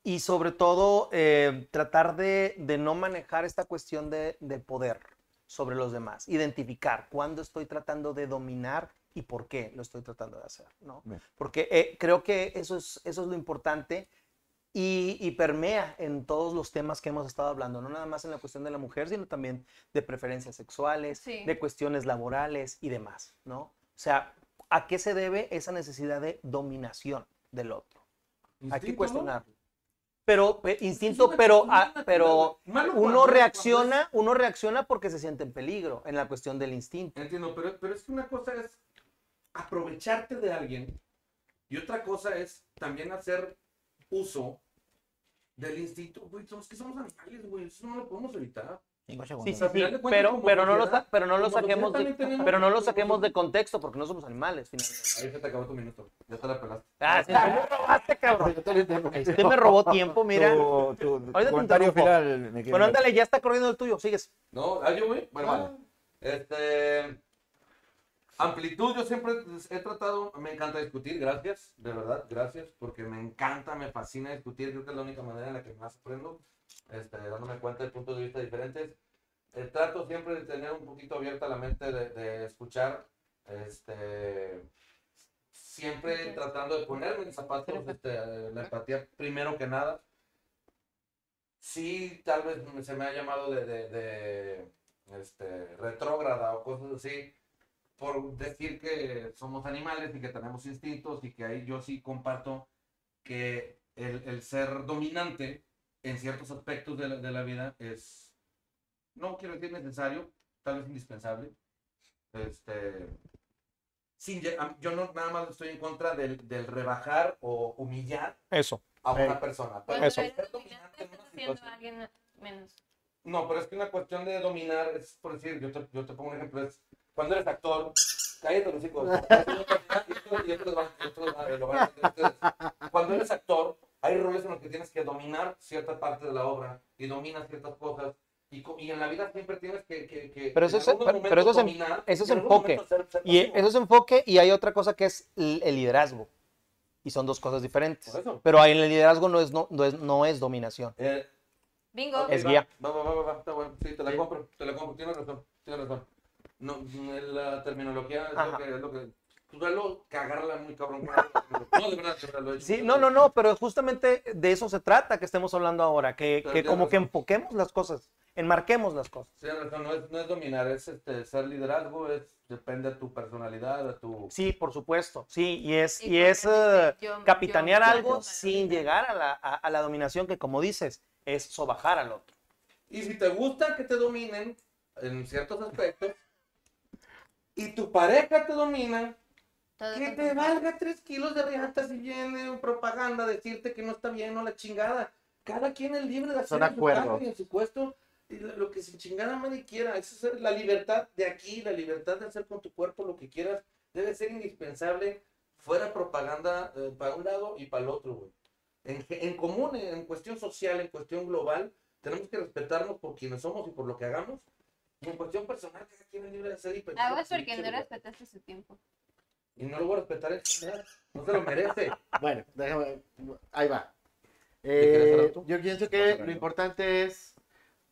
S3: y sobre todo eh, tratar de, de no manejar esta cuestión de, de poder sobre los demás. Identificar cuándo estoy tratando de dominar y por qué lo estoy tratando de hacer. ¿no?
S2: Bien.
S3: Porque eh, creo que eso es, eso es lo importante y, y permea en todos los temas que hemos estado hablando, no nada más en la cuestión de la mujer, sino también de preferencias sexuales,
S6: Sí.
S3: de cuestiones laborales y demás, ¿no? O sea, ¿a qué se debe esa necesidad de dominación del otro? Hay que cuestionarlo. Pero, pe- instinto, pero, ah, pero uno reacciona, uno reacciona porque se siente en peligro en la cuestión del instinto.
S4: Entiendo, pero, pero es que una cosa es aprovecharte de alguien y otra cosa es también hacer uso del instinto. Güey, somos que somos animales, güey, eso no lo podemos evitar.
S2: Cinco
S3: Sí,
S2: segundos.
S3: sí, pero, pero no lo, pero no lo saquemos de, pero no lo saquemos de contexto porque no somos animales, finalmente.
S4: Ahí se te acabó tu minuto, ya te la pelaste.
S3: Ah, sí, me robaste, cabrón. Este me robó tiempo, mira.
S2: Tu, tu- comentario final.
S3: Bueno, ándale, ya está corriendo el tuyo, sigues.
S4: No, ¿ah, yo, güey? Bueno, vale. Este. Amplitud, yo siempre he tratado, me encanta discutir, gracias, de verdad, gracias, porque me encanta, me fascina discutir, creo que es la única manera en la que más aprendo, este, dándome cuenta de puntos de vista diferentes. Eh, trato siempre de tener un poquito abierta la mente de, de escuchar, este, siempre tratando de ponerme en zapatos, este, la empatía primero que nada. Sí, tal vez se me ha llamado de, de, de, este, retrógrada o cosas así, por decir que somos animales y que tenemos instintos y que ahí yo sí comparto que el, el ser dominante en ciertos aspectos de la, de la vida es, no quiero decir necesario, tal vez indispensable. Este, sin yo no nada más estoy en contra del, del rebajar o humillar
S3: Eso.
S4: a una
S5: Ey.
S4: persona. Pero
S3: Eso.
S6: estás a alguien menos.
S4: No, pero es que una cuestión de dominar es, por decir, yo te, yo te pongo un ejemplo, es cuando eres actor, cállate los hijos. Cuando eres actor, hay roles en los que tienes que dominar cierta parte de la obra y dominas ciertas cosas. Y, en la vida siempre tienes que. que, que
S3: Pero eso
S4: en
S3: es- pero- eso es
S4: dominar
S3: eso es enfoque.
S4: momentos ser- ser
S3: Y eso es enfoque y hay otra cosa que es el el liderazgo. Y son dos cosas diferentes. Pero ahí en el liderazgo no es, no, no es, no es dominación.
S4: Eh,
S6: Bingo.
S3: Es
S4: va,
S3: guía.
S4: Va, va, va, va, va, está bueno. Sí, te la
S5: Sí.
S4: compro, te la compro. Tienes razón, tienes razón. No, la terminología es lo que. Es lo que suelo cagarla muy cabrón. No, de verdad, de verdad lo he hecho.
S3: Sí, no, no, no, pero justamente de eso se trata que estemos hablando ahora, que, como que enfoquemos las cosas, enmarquemos las cosas.
S4: Razón, no es, no es dominar, es este, ser liderazgo, es, depende de tu personalidad, de tu...
S3: Sí, por supuesto, sí, y es,
S6: Y
S3: y es
S6: yo-
S3: capitanear
S6: yo- yo-
S3: algo
S6: yo-
S3: sin llegar a la, a- a la dominación que como dices, es sobajar al otro.
S4: Y si te gusta que te dominen en ciertos aspectos, y tu pareja te domina, que te valga tres kilos de riata si viene propaganda a decirte que no está bien o la chingada. Cada quien es libre de hacer su y en su puesto y lo que sin chingada madre quiera. Esa es la libertad de aquí, la libertad de hacer con tu cuerpo lo que quieras. Debe ser indispensable fuera propaganda eh, para un lado y para el otro, güey. En, en común, en cuestión social, en cuestión global, tenemos que respetarnos por quienes somos y por lo que hagamos. Y en cuestión personal, cada quien es libre de hacer y pensar. Que
S6: porque no respetaste su tiempo.
S4: Y no lo voy a respetar en general. No se lo merece.
S5: Bueno, déjame, ahí va.
S4: quieres
S5: Eh,
S4: hablar tú?
S5: yo pienso que lo importante es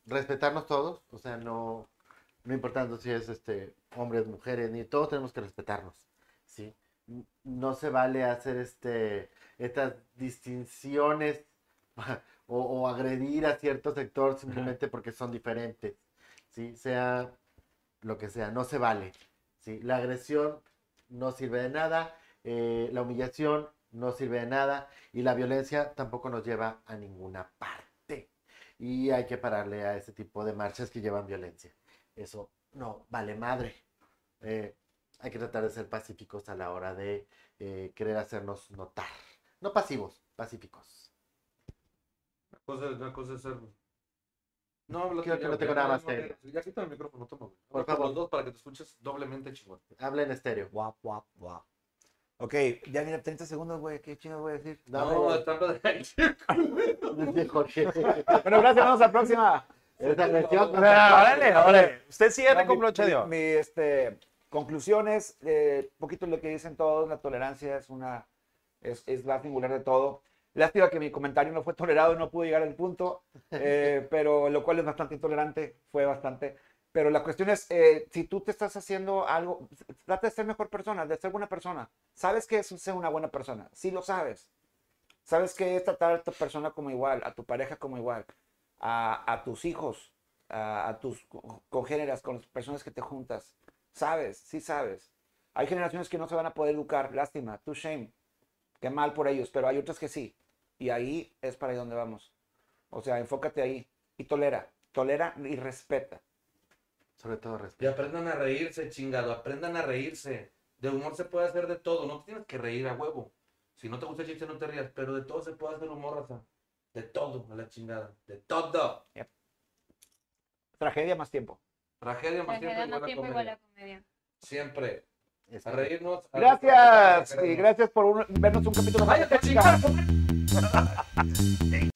S5: respetarnos todos, o sea, no, no importando si es este hombres, mujeres, ni todos tenemos que respetarnos, ¿sí? No se vale hacer este estas distinciones o, o agredir a cierto sector simplemente porque son diferentes, ¿sí? Sea lo que sea, no se vale, ¿sí? La agresión no sirve de nada, eh, la humillación no sirve de nada y la violencia tampoco nos lleva a ninguna parte. Y hay que pararle a ese tipo de marchas que llevan violencia. Eso no vale madre. Eh, hay que tratar de ser pacíficos a la hora de eh, querer hacernos notar. No pasivos, pacíficos.
S4: Una cosa, una cosa es ser. No, habla tú,
S5: que no tengo
S4: ya,
S5: nada más que-
S4: Ya quita el micrófono, toma.
S5: Por
S4: Habla
S5: favor.
S4: los dos para que te escuches doblemente chingón.
S5: Habla en estéreo.
S2: Guap, guap, guap. Ok, ya mira, 30 segundos, güey. ¿Qué chingados voy a decir?
S5: Dame-
S4: No, hablando de
S5: Jorge.
S2: Bueno, gracias, vamos a la próxima.
S5: Agresión no se
S3: Órale, órale. Usted cierre
S2: No,
S3: con broche de
S2: mi-
S3: oro.
S2: Mi, este, conclusiones, eh, poquito lo que dicen todos, la tolerancia es una, es, es la singular de todo. Lástima que mi comentario no fue tolerado y no pude llegar al punto, eh, pero lo cual es bastante intolerante, fue bastante. Pero la cuestión es, eh, si tú te estás haciendo algo, trata de ser mejor persona, de ser buena persona. Sabes que es ser una buena persona, sí lo sabes. Sabes que es tratar a tu persona como igual, a tu pareja como igual, a, a tus hijos, a, a tus co- congéneras, con las personas que te juntas. Sabes, sí sabes. Hay generaciones que no se van a poder educar, lástima, too shame. Qué mal por ellos, pero hay otras que sí. Y ahí es para ahí donde vamos. O sea, enfócate ahí y tolera, tolera y respeta.
S5: Sobre todo
S4: Y
S5: respeto.
S4: aprendan a reírse, chingado. Aprendan a reírse. De humor se puede hacer de todo. No te tienes que reír a huevo. Si no te gusta el chiste, no te rías. Pero de todo se puede hacer humor, raza. De todo, a la chingada. De todo.
S2: Tragedia más tiempo.
S4: Tragedia más
S6: Tragedia
S4: igual a
S6: tiempo igual a comedia.
S4: Siempre.
S5: Es
S4: A reírnos. a-
S2: Gracias y gracias por un- vernos un capítulo más.
S4: Thank you.